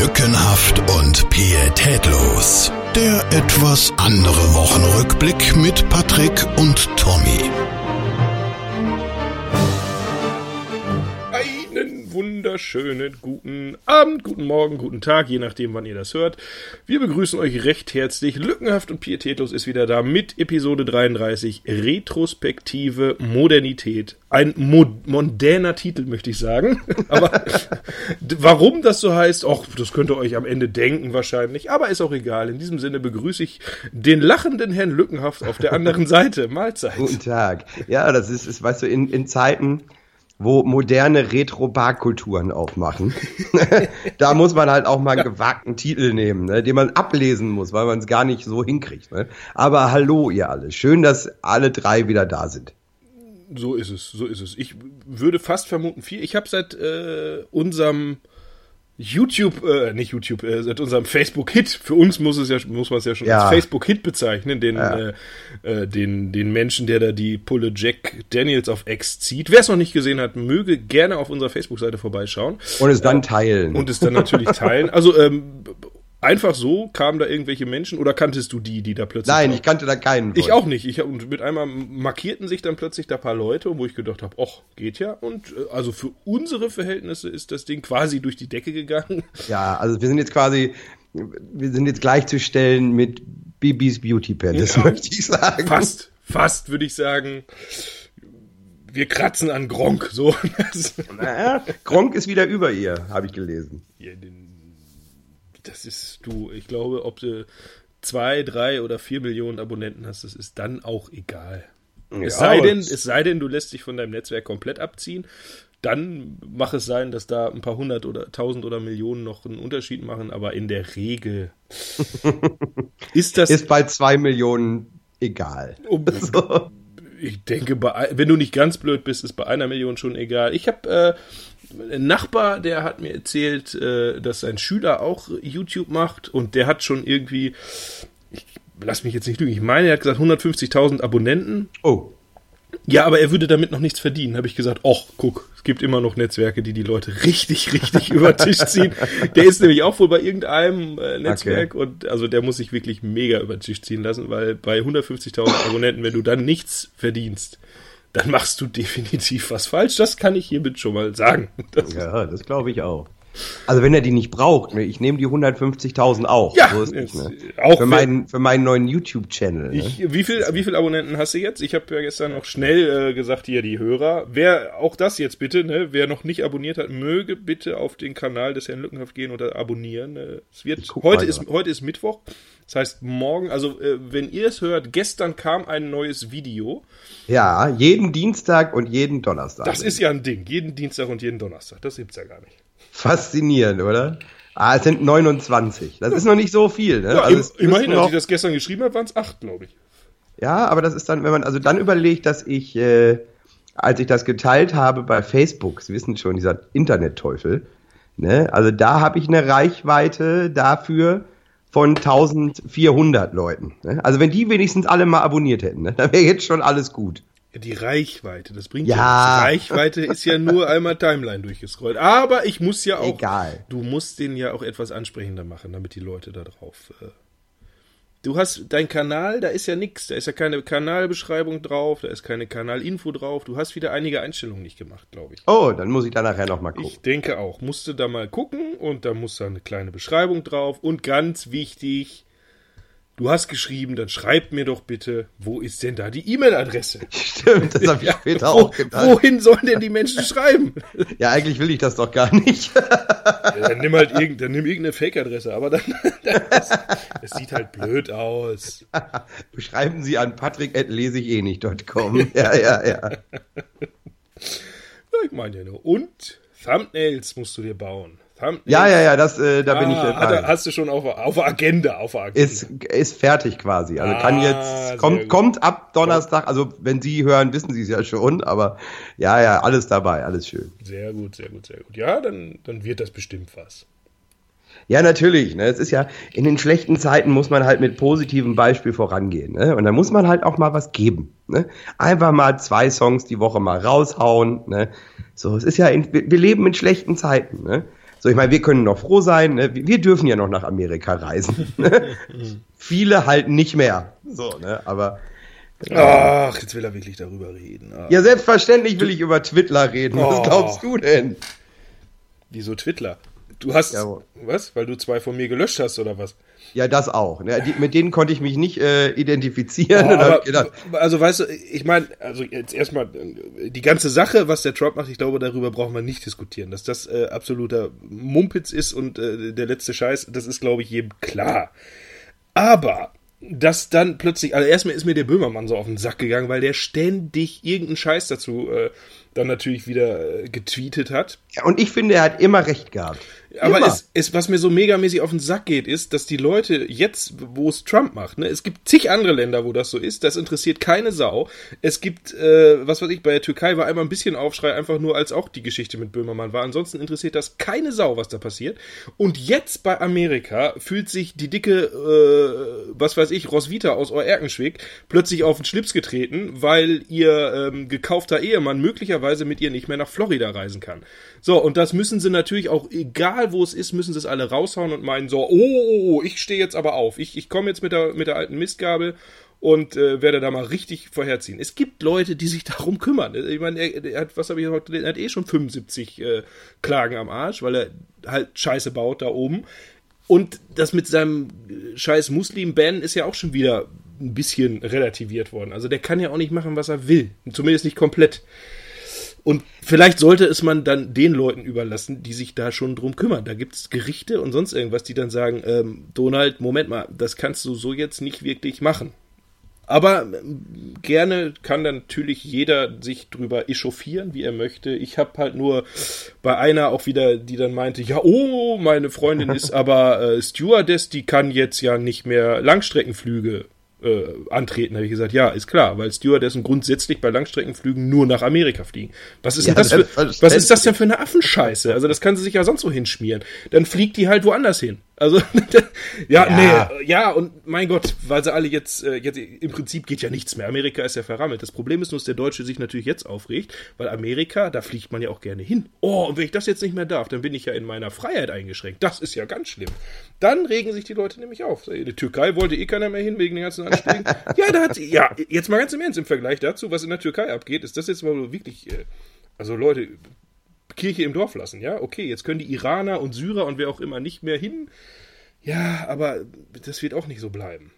Lückenhaft und pietätlos. Der etwas andere Wochenrückblick mit Patrick und Tommy. Wunderschönen guten Abend, guten Morgen, guten Tag, je nachdem, wann ihr das hört. Wir begrüßen euch recht herzlich. Lückenhaft und pietätlos ist wieder da mit Episode 33 Retrospektive Modernität. Ein mo mondäner Titel, möchte ich sagen. Aber warum das so heißt, auch das könnt ihr euch am Ende denken wahrscheinlich. Aber ist auch egal. In diesem Sinne begrüße ich den lachenden Herrn Lückenhaft auf der anderen Seite. Mahlzeit. Guten Tag. Ja, das ist, ist weißt du, in, in Zeiten, wo moderne Retro-Barkulturen aufmachen. da muss man halt auch mal einen gewagten Titel nehmen, ne, den man ablesen muss, weil man es gar nicht so hinkriegt. Ne? Aber hallo ihr alle, schön, dass alle drei wieder da sind. So ist es, so ist es. Ich würde fast vermuten vier. Ich habe seit äh, unserem YouTube, äh, nicht YouTube, äh, seit unserem Facebook-Hit, für uns muss es ja, muss man es ja schon Ja. als Facebook-Hit bezeichnen, den, Ja. äh, äh, den, den Menschen, der da die Pulle Jack Daniels auf X zieht. Wer es noch nicht gesehen hat, möge gerne auf unserer Facebook-Seite vorbeischauen Und es dann teilen. und es dann natürlich teilen. Also, ähm, einfach so kamen da irgendwelche Menschen oder kanntest du die, die da plötzlich Nein, ich kannte da keinen. ich von. auch nicht. Ich hab, und mit einmal markierten sich dann plötzlich da paar Leute, wo ich gedacht habe, ach, geht ja. Und äh, also für unsere Verhältnisse ist das Ding quasi durch die Decke gegangen. Ja, also wir sind jetzt quasi, wir sind jetzt gleichzustellen mit Bibis Beauty Palace, Ja. möchte ich sagen. Fast, fast würde ich sagen. Wir kratzen an Gronk. So. Naja, Gronk ist wieder über ihr, habe ich gelesen. Ja, den- das ist du. Ich glaube, ob du zwei, drei oder vier Millionen Abonnenten hast, das ist dann auch egal. Es Ja, sei aber denn, es- es sei denn, du lässt dich von deinem Netzwerk komplett abziehen. Dann mach es sein, dass da ein paar hundert oder tausend oder Millionen noch einen Unterschied machen, aber in der Regel ist das. Ist bei zwei Millionen egal. um, So. ich denke, bei, wenn du nicht ganz blöd bist, ist bei einer Million schon egal. Ich habe äh, einen Nachbar, der hat mir erzählt, äh, dass sein Schüler auch YouTube macht und der hat schon irgendwie, ich lass mich jetzt nicht lügen, ich meine, er hat gesagt 150.000 Abonnenten. Oh, Ja, aber er würde damit noch nichts verdienen. Habe ich gesagt, ach, guck, es gibt immer noch Netzwerke, die die Leute richtig, richtig über Tisch ziehen. Der ist nämlich auch wohl bei irgendeinem äh, Netzwerk und also der muss sich wirklich mega über Tisch ziehen lassen, weil bei 150.000 Abonnenten, wenn du dann nichts verdienst, dann machst du definitiv was falsch. Das kann ich hiermit schon mal sagen. Das, ja, das glaube ich auch. Also wenn er die nicht braucht, ne, ich nehme die 150.000 auch. Ja, so ist ne? auch für, meinen, für meinen neuen YouTube-Channel. Ne? Wie viel, wie viel Abonnenten hast du jetzt? Ich habe ja gestern noch schnell äh, gesagt, hier die Hörer. Wer, auch das jetzt bitte, ne? Wer noch nicht abonniert hat, möge bitte auf den Kanal des Herrn Lückenhaft gehen oder abonnieren. Äh, Es wird, heute ist, heute ist Mittwoch. Das heißt, morgen, also äh, wenn ihr es hört, gestern kam ein neues Video. Ja, jeden Dienstag und jeden Donnerstag. Das ist ja ein Ding. Jeden Dienstag und jeden Donnerstag. Das gibt's ja gar nicht. Faszinierend, oder? Ah, es sind 29. Das ist noch nicht so viel, ne? Ja, Also immerhin, als ich das gestern geschrieben habe, waren es acht, glaube ich. Ja, aber das ist dann, wenn man also dann überlegt, dass ich, äh, als ich das geteilt habe bei Facebook, Sie wissen schon, dieser Internetteufel, ne? Also da habe ich eine Reichweite dafür von 1400 Leuten. Ne? Also wenn die wenigstens alle mal abonniert hätten, ne? dann wäre jetzt schon alles gut. Die Reichweite, das bringt Ja. ja. nichts. Reichweite ist ja nur einmal Timeline durchgescrollt. Aber ich muss ja auch. Egal. Du musst den ja auch etwas ansprechender machen, damit die Leute da drauf. Äh, du hast dein Kanal, da ist ja nichts. Da ist ja keine Kanalbeschreibung drauf, da ist keine Kanalinfo drauf. Du hast wieder einige Einstellungen nicht gemacht, glaube ich. Oh, dann muss ich da nachher noch mal gucken. Ich denke auch. Musste da mal gucken und da muss da eine kleine Beschreibung drauf. Und ganz wichtig, du hast geschrieben, dann schreib mir doch bitte, wo ist denn da die E-Mail-Adresse? Stimmt, das habe ich später Wo, auch gedacht. wohin sollen denn die Menschen schreiben? Ja, eigentlich will ich das doch gar nicht. Ja, dann nimm halt irgend, dann nimm irgendeine Fake-Adresse, aber dann, das, sieht halt blöd aus. Schreiben Sie an patrick.leseich-eh-nicht.com. Ja, ja, ja. Ja, ich meine ja nur. Und Thumbnails musst du dir bauen. Thumbnails. Ja, ja, ja, das, äh, da bin ich Ah, hat, hast du schon auf, auf der Agenda, auf Agenda. Ist, ist fertig quasi. Also kann Ah, jetzt, sehr kommt, kommt ab Donnerstag, also wenn Sie hören, wissen Sie es ja schon, aber ja, ja, alles dabei, alles schön. Sehr gut, sehr gut, sehr gut. Ja, dann, dann wird das bestimmt was. Ja, natürlich. Ne? Es ist ja, in den schlechten Zeiten muss man halt mit positivem Beispiel vorangehen. Ne? Und da muss man halt auch mal was geben. Ne? Einfach mal zwei Songs die Woche mal raushauen. Ne? So, es ist ja, in, wir wir leben in schlechten Zeiten. Ne? So, ich meine, wir können noch froh sein, ne? wir dürfen ja noch nach Amerika reisen. Viele halt nicht mehr. So, ne? Aber. Ach, jetzt will er wirklich darüber reden. Ach. Ja, selbstverständlich will ich über Twitter reden. Was oh. glaubst du denn? Wieso Twitter? Du hast. Jawohl. Was? Weil du zwei von mir gelöscht hast, oder was? Ja, das auch. Ja, die, mit denen konnte ich mich nicht äh, identifizieren. Oh, aber, also weißt du, ich meine, also jetzt erstmal die ganze Sache, was der Trump macht, ich glaube, darüber brauchen wir nicht diskutieren. Dass das äh, absoluter Mumpitz ist und äh, der letzte Scheiß, das ist, glaube ich, jedem klar. Aber dass dann plötzlich, also erstmal ist mir der Böhmermann so auf den Sack gegangen, weil der ständig irgendeinen Scheiß dazu äh, dann natürlich wieder äh, getweetet hat. Ja, und ich finde, er hat immer recht gehabt. Aber es, es, was mir so megamäßig auf den Sack geht, ist, dass die Leute jetzt, wo es Trump macht, ne, es gibt zig andere Länder, wo das so ist, das interessiert keine Sau. Es gibt, äh, was weiß ich, bei der Türkei war einmal ein bisschen Aufschrei, einfach nur als auch die Geschichte mit Böhmermann war. Ansonsten interessiert das keine Sau, was da passiert. Und jetzt bei Amerika fühlt sich die dicke, äh, was weiß ich, Roswitha aus Oerkenschwick plötzlich auf den Schlips getreten, weil ihr ähm, gekaufter Ehemann möglicherweise mit ihr nicht mehr nach Florida reisen kann. So, und das müssen sie natürlich auch, egal wo es ist, müssen sie es alle raushauen und meinen so, oh, oh, oh ich stehe jetzt aber auf. Ich, ich komme jetzt mit der, mit der alten Mistgabel und äh, werde da mal richtig vorherziehen. Es gibt Leute, die sich darum kümmern. Ich meine, er, er hat, was habe ich heute Er hat eh schon 75 äh, Klagen am Arsch, weil er halt Scheiße baut da oben. Und das mit seinem äh, scheiß Muslim-Ban ist ja auch schon wieder ein bisschen relativiert worden. Also der kann ja auch nicht machen, was er will. Zumindest nicht komplett. Und vielleicht sollte es man dann den Leuten überlassen, die sich da schon drum kümmern. Da gibt es Gerichte und sonst irgendwas, die dann sagen, ähm, Donald, Moment mal, das kannst du so jetzt nicht wirklich machen. Aber ähm, gerne kann dann natürlich jeder sich drüber echauffieren, wie er möchte. Ich habe halt nur bei einer auch wieder, die dann meinte, ja, oh, meine Freundin ist aber äh, Stewardess, die kann jetzt ja nicht mehr Langstreckenflüge äh, antreten, habe ich gesagt, ja, ist klar, weil Stewardessen grundsätzlich bei Langstreckenflügen nur nach Amerika fliegen. Was ist, ja, das für, was ist das denn für eine Affenscheiße? Also das kann sie sich ja sonst so hinschmieren. Dann fliegt die halt woanders hin. Also, ja, ja, nee, ja, und mein Gott, weil sie alle jetzt, äh, jetzt, im Prinzip geht ja nichts mehr. Amerika ist ja verrammelt. Das Problem ist nur, dass der Deutsche sich natürlich jetzt aufregt, weil Amerika, da fliegt man ja auch gerne hin. Oh, und wenn ich das jetzt nicht mehr darf, dann bin ich ja in meiner Freiheit eingeschränkt. Das ist ja ganz schlimm. Dann regen sich die Leute nämlich auf. In der Türkei wollte eh keiner mehr hin wegen den ganzen Anschlägen. ja, da hat sie, ja, jetzt mal ganz im Ernst im Vergleich dazu, was in der Türkei abgeht, ist das jetzt mal wirklich, äh, also Leute, Kirche im Dorf lassen, ja? Okay, jetzt können die Iraner und Syrer und wer auch immer nicht mehr hin. Ja, aber das wird auch nicht so bleiben.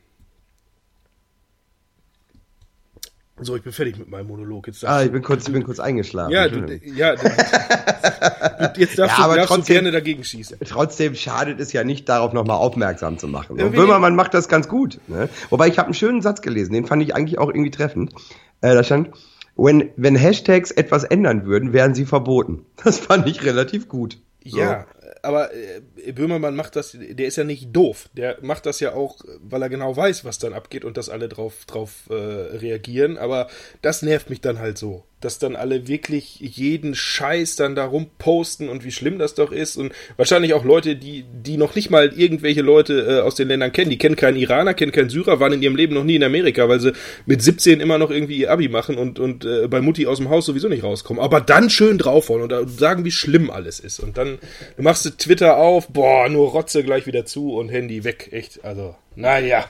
So, ich bin fertig mit meinem Monolog. Jetzt ah, ich bin kurz, ich bin kurz eingeschlafen. Ja, du, ja du, jetzt darfst, ja, du, darfst trotzdem, du gerne dagegen schießen. Trotzdem schadet es ja nicht, darauf nochmal aufmerksam zu machen. Und Böhmermann macht das ganz gut. Ne? Wobei ich habe einen schönen Satz gelesen, den fand ich eigentlich auch irgendwie treffend. Äh, da stand, wenn, wenn Hashtags etwas ändern würden, wären sie verboten. Das fand ich relativ gut. So. Ja, aber äh, Böhmermann macht das, der ist ja nicht doof. Der macht das ja auch, weil er genau weiß, was dann abgeht und dass alle drauf, drauf äh, reagieren. Aber das nervt mich dann halt so dass dann alle wirklich jeden Scheiß dann darum posten und wie schlimm das doch ist. Und wahrscheinlich auch Leute, die die noch nicht mal irgendwelche Leute äh, aus den Ländern kennen, die kennen keinen Iraner, kennen keinen Syrer, waren in ihrem Leben noch nie in Amerika, weil sie mit 17 immer noch irgendwie ihr Abi machen und und äh, bei Mutti aus dem Haus sowieso nicht rauskommen, aber dann schön draufhauen und sagen, wie schlimm alles ist. Und dann machst du Twitter auf, boah, nur Rotze gleich wieder zu und Handy weg, echt, also naja.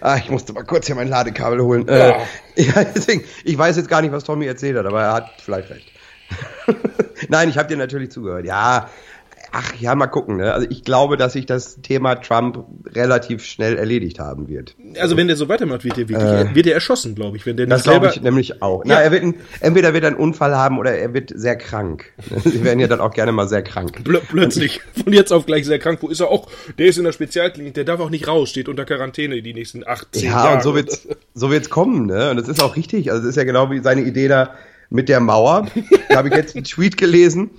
Ah, ich musste mal kurz hier mein Ladekabel holen. Ja. Äh, ja, deswegen, ich weiß jetzt gar nicht, was Tommy erzählt hat, aber er hat vielleicht recht. Nein, ich habe dir natürlich zugehört. Ja, Ach ja, mal gucken. Ne? Also ich glaube, dass sich das Thema Trump relativ schnell erledigt haben wird. Also wenn der so weitermacht, wird er wirklich, äh, wird er erschossen, glaube ich. Wenn der das glaube ich nämlich auch. Ja. Na, er wird ein, entweder wird er einen Unfall haben oder er wird sehr krank. Sie werden ja dann auch gerne mal sehr krank. Pl plötzlich von jetzt auf gleich sehr krank. Wo ist er auch? Der ist in der Spezialklinik. Der darf auch nicht raus. Steht unter Quarantäne die nächsten 18 ja, Jahre. Ja, und so wird's, so wird's kommen. Ne? Und das ist auch richtig. Also das ist ja genau wie seine Idee da mit der Mauer. Da habe ich jetzt einen Tweet gelesen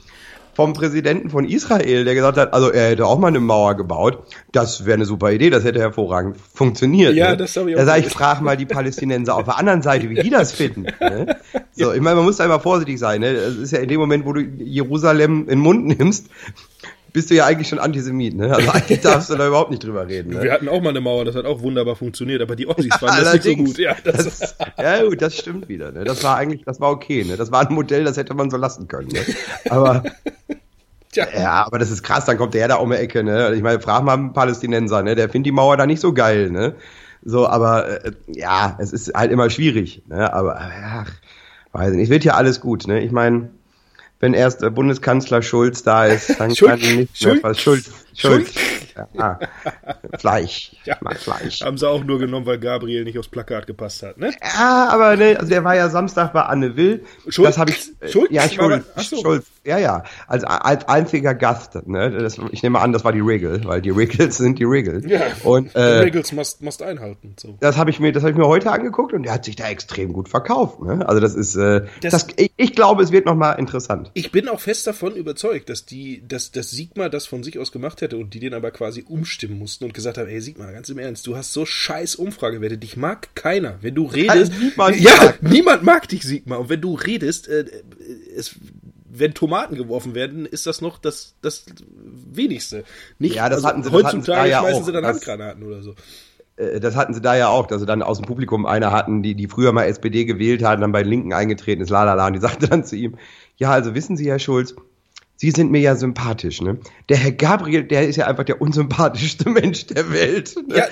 vom Präsidenten von Israel, der gesagt hat, also er hätte auch mal eine Mauer gebaut. Das wäre eine super Idee, das hätte hervorragend funktioniert. Ja, ne? das habe ich auch. Da sage ich, frag mal die Palästinenser auf der anderen Seite, wie die das finden. Ne? So, ich meine, man muss einfach vorsichtig sein. Ne? Das ist ja in dem Moment, wo du Jerusalem in den Mund nimmst, bist du ja eigentlich schon Antisemit, ne? Also eigentlich darfst du da überhaupt nicht drüber reden. Ne? Wir hatten auch mal eine Mauer, das hat auch wunderbar funktioniert, aber die Ossis fanden das nicht so gut. Ja, das, das, ja, gut, das stimmt wieder. Ne? Das war eigentlich, das war okay. Ne? Das war ein Modell, das hätte man so lassen können. Ne? Aber Tja. Ja, aber das ist krass, dann kommt der da um die Ecke, ne? Ich meine, frag mal einen Palästinenser, ne? Der findet die Mauer da nicht so geil, ne? So, aber äh, ja, es ist halt immer schwierig, ne? Aber ach, weiß nicht, es wird ja alles gut, ne? Ich meine, wenn erst Bundeskanzler Schulz da ist, dann Schulz, kann nicht mehr was Schulz, Schulz. Ja, Fleisch. Ja. Mag Fleisch. Haben sie auch nur genommen, weil Gabriel nicht aufs Plakat gepasst hat, ne? Ja, aber ne, also der war ja Samstag bei Anne Will. Schulz? Das habe ich. äh, Schulz? Ja, Schulz. ach so. Schulz. Ja, ja. Als, als einziger Gast. Ne? Das, ich nehme an, das war die Regel, weil die Regels sind die Regeln. Ja. Und Die äh, Regels must, must einhalten. So. das habe ich mir, das habe ich mir heute angeguckt und der hat sich da extrem gut verkauft. Ne? Also das ist, äh, Das- das, ich, ich glaube, es wird noch mal interessant. Ich bin auch fest davon überzeugt, dass die, dass, dass Sigmar das von sich aus gemacht hätte und die den aber quasi umstimmen mussten und gesagt haben, ey Sigmar, ganz im Ernst, du hast so scheiß Umfragewerte, dich mag keiner. Wenn du redest, niemand ja, mag. niemand mag dich, Sigmar. Und wenn du redest, äh, es, wenn Tomaten geworfen werden, ist das noch das, das wenigste. Nicht, Ja, das also hatten sie- das hatten sie heutzutage da ja schmeißen auch. sie dann Das- Handgranaten oder so. Äh, Das hatten sie da ja auch, dass sie dann aus dem Publikum einer hatten, die, die früher mal SPD gewählt hatten, dann bei den Linken eingetreten ist, lalala, und die sagte dann zu ihm, ja, also wissen Sie, Herr Schulz, Sie sind mir ja sympathisch, ne? Der Herr Gabriel, der ist ja einfach der unsympathischste Mensch der Welt. Ne? Ja,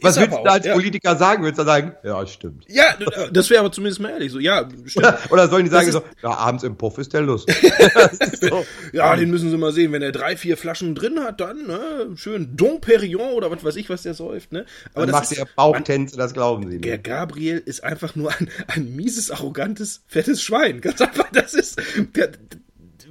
Was willst aber du da als ja. Politiker sagen? Willst du da sagen, ja, stimmt. Ja, das wäre aber zumindest mal ehrlich so. Ja, stimmt. Oder, oder sollen die sagen so, ja, abends im Puff ist der Lust. So. Ja, den müssen sie mal sehen. Wenn er drei, vier Flaschen drin hat, dann ne, schön Dom Perignon oder was weiß ich, was der säuft. Ne? Aber Dann macht ihr Bauchtänze, das glauben sie der nicht. Gabriel ist einfach nur ein, ein mieses, arrogantes, fettes Schwein. Ganz einfach, das ist... Der,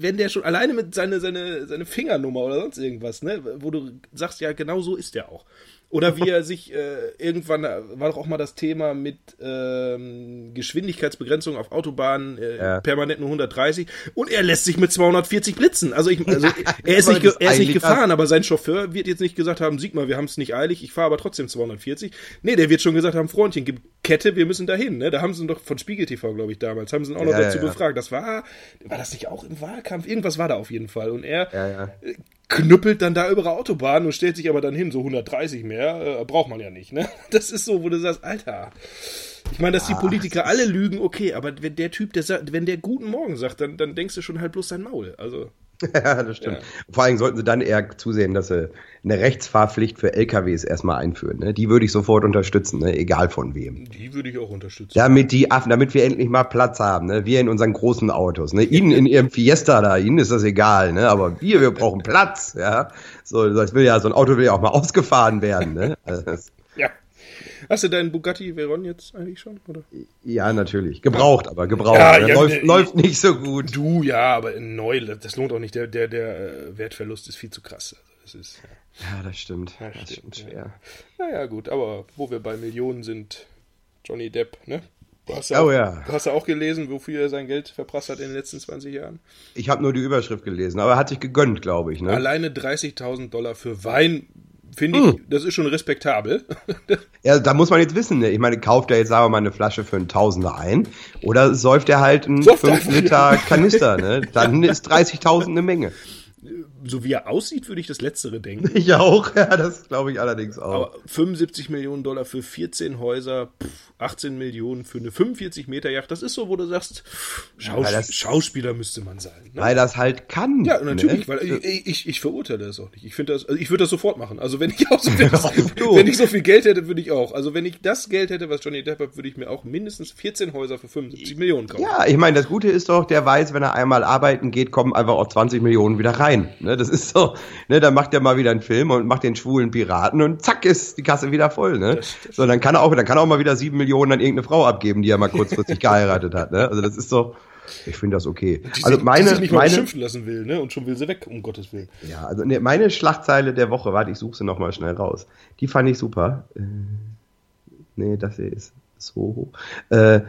wenn der schon alleine mit seine, seine, seine Fingernummer oder sonst irgendwas, ne, wo du sagst, ja, genau so ist der auch. Oder wie er sich äh, irgendwann, war doch auch mal das Thema mit ähm, Geschwindigkeitsbegrenzung auf Autobahnen, äh, Ja. permanent nur 130 und er lässt sich mit 240 blitzen. Also, ich, also er ist nicht, er ist nicht gefahren, aber sein Chauffeur wird jetzt nicht gesagt haben, sieg mal, wir haben es nicht eilig, ich fahre aber trotzdem 240. Nee, der wird schon gesagt haben, Freundchen, gib Kette, wir müssen dahin. Ne? Da haben sie ihn doch von Spiegel TV, glaube ich, damals, haben sie ihn auch noch Ja, dazu ja, befragt. Das war, war das nicht auch im Wahlkampf? Irgendwas war da auf jeden Fall. Und er äh, knüppelt dann da über die Autobahn und stellt sich aber dann hin, so 130 mehr, äh, braucht man ja nicht. Ne? Das ist so, wo du sagst, Alter. Ich meine, dass die Politiker alle lügen, okay, aber wenn der Typ, der sagt, wenn der guten Morgen sagt, dann, dann denkst du schon halt bloß sein Maul. Also, Ja, das stimmt. Vor allem sollten sie dann eher zusehen, dass sie eine Rechtsfahrpflicht für LKWs erstmal einführen. Ne? Die würde ich sofort unterstützen, ne? egal von wem. die würde ich auch unterstützen. Damit die Affen, damit wir endlich mal Platz haben, ne? Wir in unseren großen Autos, ne? Ihnen in ihrem Fiesta da, Ihnen ist das egal, ne? Aber wir, wir brauchen Platz, ja? So, das will ja, so ein Auto will ja auch mal ausgefahren werden, ne? Also Ja. Hast du deinen Bugatti Veyron jetzt eigentlich schon? Oder? ja, natürlich. Gebraucht, aber gebraucht. Ja, ne? ja, läuft, ne, läuft nicht so gut. Du, ja, aber neu, das lohnt auch nicht. Der, der, der äh, Wertverlust ist viel zu krass. Das ist, Ja, das stimmt. Ja, das stimmt, stimmt ja. schwer. naja, gut, aber wo wir bei Millionen sind, Johnny Depp, ne? Du hast Oh auch, ja. Du hast ja auch gelesen, wofür er sein Geld verprasst hat in den letzten 20 Jahren. Ich habe nur die Überschrift gelesen, aber er hat sich gegönnt, glaube ich, ne? Alleine 30.000 Dollar für Wein, finde Hm. ich, das ist schon respektabel. Ja, da muss man jetzt wissen, ne? Ich meine, kauft er jetzt, wir mal, eine Flasche für einen Tausender ein oder säuft er halt einen Säuft er 5 einfach, Liter Kanister, ne? Dann ist 30.000 eine Menge. So wie er aussieht, würde ich das Letztere denken. Ich auch, ja, das glaube ich allerdings auch. Aber 75 Millionen Dollar für 14 Häuser, pff, 18 Millionen für eine 45 Meter Yacht, das ist so, wo du sagst, Schaus das- Schauspieler müsste man sein. Ne? Weil das halt kann. Ja, natürlich, ne? weil ich, ich, ich verurteile das auch nicht. Ich finde das, also ich würde das sofort machen. Also wenn ich auch so, wenn, du. wenn ich so viel Geld hätte, würde ich auch. Also wenn ich das Geld hätte, was Johnny Depp hat, würde ich mir auch mindestens 14 Häuser für 75 Millionen kaufen. Ja, ich meine, das Gute ist doch, der weiß, wenn er einmal arbeiten geht, kommen einfach auch 20 Millionen wieder rein. Ne, das ist so, ne, dann macht er mal wieder einen Film und macht den schwulen Piraten und zack ist die Kasse wieder voll. Ne? So, dann kann er auch, dann kann er auch mal wieder sieben Millionen an irgendeine Frau abgeben, die er mal kurzfristig geheiratet hat. Ne? Also das ist so, ich finde das okay. Die Also meine, die sich nicht mal meine, beschimpfen lassen will, ne? Und schon will sie weg, um Gottes Willen. ja, also ne, meine Schlagzeile der Woche, warte, ich suche sie noch mal schnell raus. Die fand ich super. Äh, nee, das hier ist so. Äh,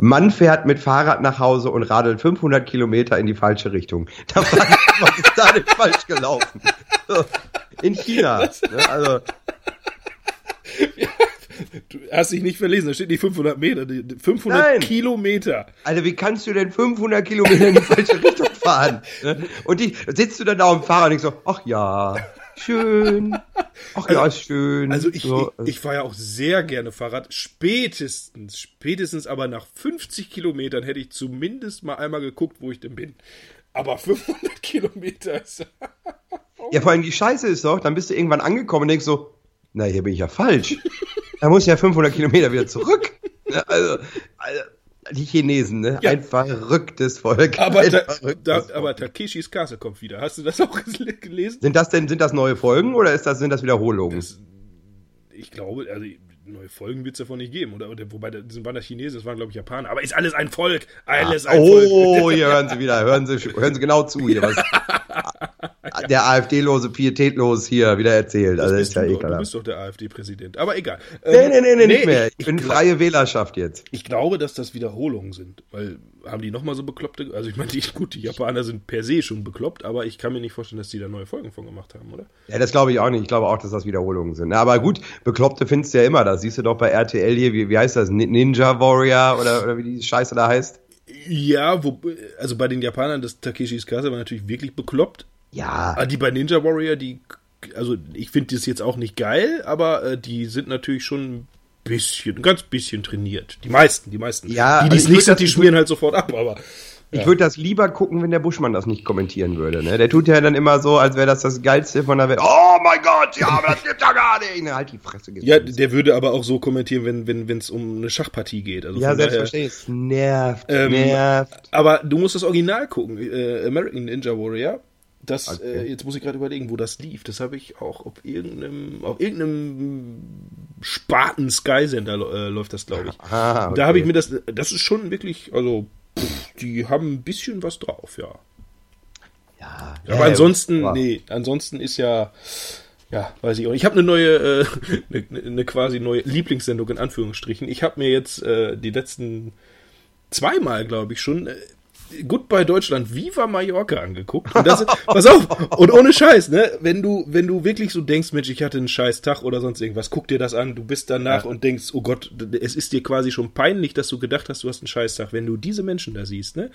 Mann fährt mit Fahrrad nach Hause und radelt 500 Kilometer in die falsche Richtung. Da frage ich, was ist da denn falsch gelaufen? In China. Ne, also, Du hast dich nicht verlesen, da steht nicht 500 Meter, die- die 500 Nein. Kilometer. also wie kannst du denn 500 Kilometer in die falsche Richtung fahren? Ne? Und die, sitzt du dann da auf dem Fahrrad und denkst so, ach ja, schön. Ach ja, ist schön. Also ich, so, ich, ich fahre ja auch sehr gerne Fahrrad. Spätestens, spätestens aber nach 50 Kilometern hätte ich zumindest mal einmal geguckt, wo ich denn bin. Aber 500 Kilometer ist. Ja, vor allem die Scheiße ist doch, dann bist du irgendwann angekommen und denkst so, na, hier bin ich ja falsch. da muss ich ja 500 Kilometer wieder zurück. Also, also die Chinesen, ne? Ja. Ein verrücktes Volk. Aber, ta da, Volk. aber Takeshis Castle kommt wieder. Hast du das auch gel- gelesen? Sind das denn, sind das neue Folgen oder ist das, sind das Wiederholungen? Das, ich glaube, also neue Folgen wird es davon nicht geben. Oder, oder wobei, das waren das Chinesen, das waren, glaube ich, Japaner. Aber ist alles ein Volk. Alles ein oh, Volk. hier hören Sie wieder, hören Sie, hören Sie genau zu hier, was der AfD-lose, pietätlos hier wieder erzählt. Also, ist ja du, doch, du ekelhaft. bist doch der AfD-Präsident. Aber egal. Nee, Ähm, nee, nee, nee, nicht mehr. Ich, Ich bin freie Wählerschaft jetzt. ich glaube, dass das Wiederholungen sind. Weil haben die nochmal so bekloppte. Also ich meine, die, gut, die Japaner sind per se schon bekloppt, aber ich kann mir nicht vorstellen, dass die da neue Folgen von gemacht haben, oder? Ja, das glaube ich auch nicht. Ich glaube auch, dass das Wiederholungen sind. Na, aber gut, Bekloppte findest du ja immer. Das siehst du doch bei RTL hier. Wie, wie heißt das? Ni- Ninja Warrior oder, oder wie die Scheiße da heißt? Ja, wo, also bei den Japanern, das Takeshis Castle war natürlich wirklich bekloppt. Ja. Ah, die bei Ninja Warrior, die, also ich finde das jetzt auch nicht geil, aber äh, die sind natürlich schon ein bisschen, ein ganz bisschen trainiert. Die meisten, die meisten. Ja, die, die es also ich nicht sind, die schmieren halt sofort ab, aber. Ich würde das lieber gucken, wenn der Buschmann das nicht kommentieren würde. Ne? Der tut ja dann immer so, als wäre das das Geilste von der Welt. Oh mein Gott, ja, aber das gibt's ja gar nicht. Na, halt die Fresse. geht's Ja, der würde aber auch so kommentieren, wenn wenn wenn, es um eine Schachpartie geht. Also ja daher- selbstverständlich. Es nervt, Ähm, nervt. Aber du musst das Original gucken, äh, American Ninja Warrior. Das, Okay. äh, jetzt muss ich gerade überlegen, wo das lief. Das habe ich auch auf irgendeinem, auf irgendeinem Spaten Sky Sender äh, läuft das, glaube ich. Ah, okay. Da habe ich mir das, das ist schon wirklich, also, pff, die haben ein bisschen was drauf, ja. Ja, Aber ansonsten, aber- nee, ansonsten ist ja, ja, weiß ich auch. Ich habe eine neue, äh, eine, eine quasi neue Lieblingssendung in Anführungsstrichen. Ich habe mir jetzt äh, die letzten zweimal, glaube ich, schon äh, Goodbye Deutschland, Viva Mallorca angeguckt. Und das, pass auf, und ohne Scheiß, ne, wenn du, wenn du wirklich so denkst, Mensch, ich hatte einen scheiß Tag oder sonst irgendwas, guck dir das an, du bist danach und denkst, oh Gott, es ist dir quasi schon peinlich, dass du gedacht hast, du hast einen scheiß Tag. Wenn du diese Menschen da siehst, ne,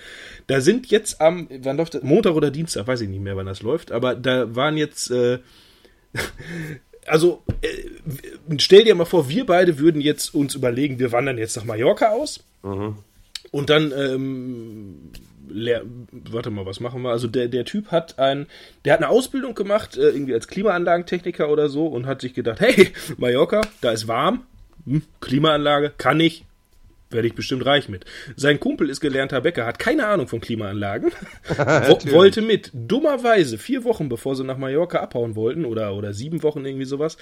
da sind jetzt am, wann läuft das? Montag oder Dienstag, weiß ich nicht mehr, wann das läuft, aber da waren jetzt, äh, also äh, stell dir mal vor, wir beide würden jetzt uns überlegen, wir wandern jetzt nach Mallorca aus. Und dann, ähm, warte mal, was machen wir? Also der, der Typ hat ein, der hat eine Ausbildung gemacht, äh, irgendwie als Klimaanlagentechniker oder so und hat sich gedacht, hey, Mallorca, da ist warm, hm, Klimaanlage, kann ich, werde ich bestimmt reich mit. Sein Kumpel ist gelernter Bäcker, hat keine Ahnung von Klimaanlagen, wo, wollte mit. Dummerweise, vier Wochen bevor sie nach Mallorca abhauen wollten, oder, oder sieben Wochen irgendwie sowas,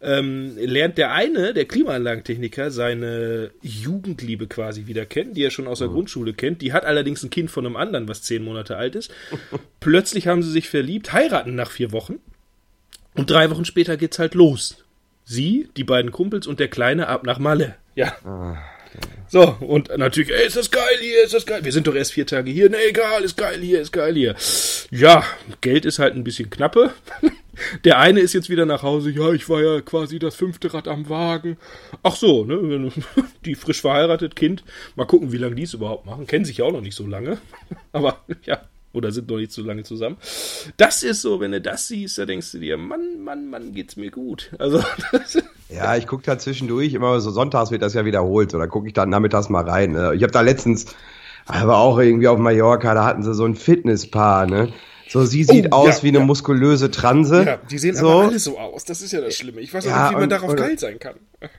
ähm, lernt der eine, der Klimaanlagentechniker, seine Jugendliebe quasi wieder kennen, die er schon aus der Grundschule kennt. Die hat allerdings ein Kind von einem anderen, was zehn Monate alt ist. Plötzlich haben sie sich verliebt, heiraten nach vier Wochen. Und drei Wochen später geht's halt los. Sie, die beiden Kumpels und der Kleine ab nach Malle. Ja. So, und natürlich, ey, ist das geil hier, ist das geil. Wir sind doch erst vier Tage hier. Nee, egal, ist geil hier, ist geil hier. Ja, Geld ist halt ein bisschen knappe. Der eine ist jetzt wieder nach Hause. Ja, ich war ja quasi das fünfte Rad am Wagen. Ach so, ne? Die frisch verheiratet, Kind. Mal gucken, wie lange die es überhaupt machen. Kennen sich ja auch noch nicht so lange. Aber ja, oder sind noch nicht so lange zusammen. Das ist so, wenn du das siehst, da denkst du dir, Mann, Mann, Mann, geht's mir gut. Also, Ja, ich gucke da zwischendurch, immer so sonntags wird das ja wiederholt, da gucke ich dann nachmittags mal rein. Ne? Ich habe da letztens, aber auch irgendwie auf Mallorca, da hatten sie so ein Fitnesspaar, ne? So, sie sieht Oh, aus ja, wie eine ja. muskulöse Transe. ja, die sehen so. aber alle so aus. Das ist ja das Schlimme. Ich weiß auch Ja, nicht, wie man und- darauf und- geil sein kann.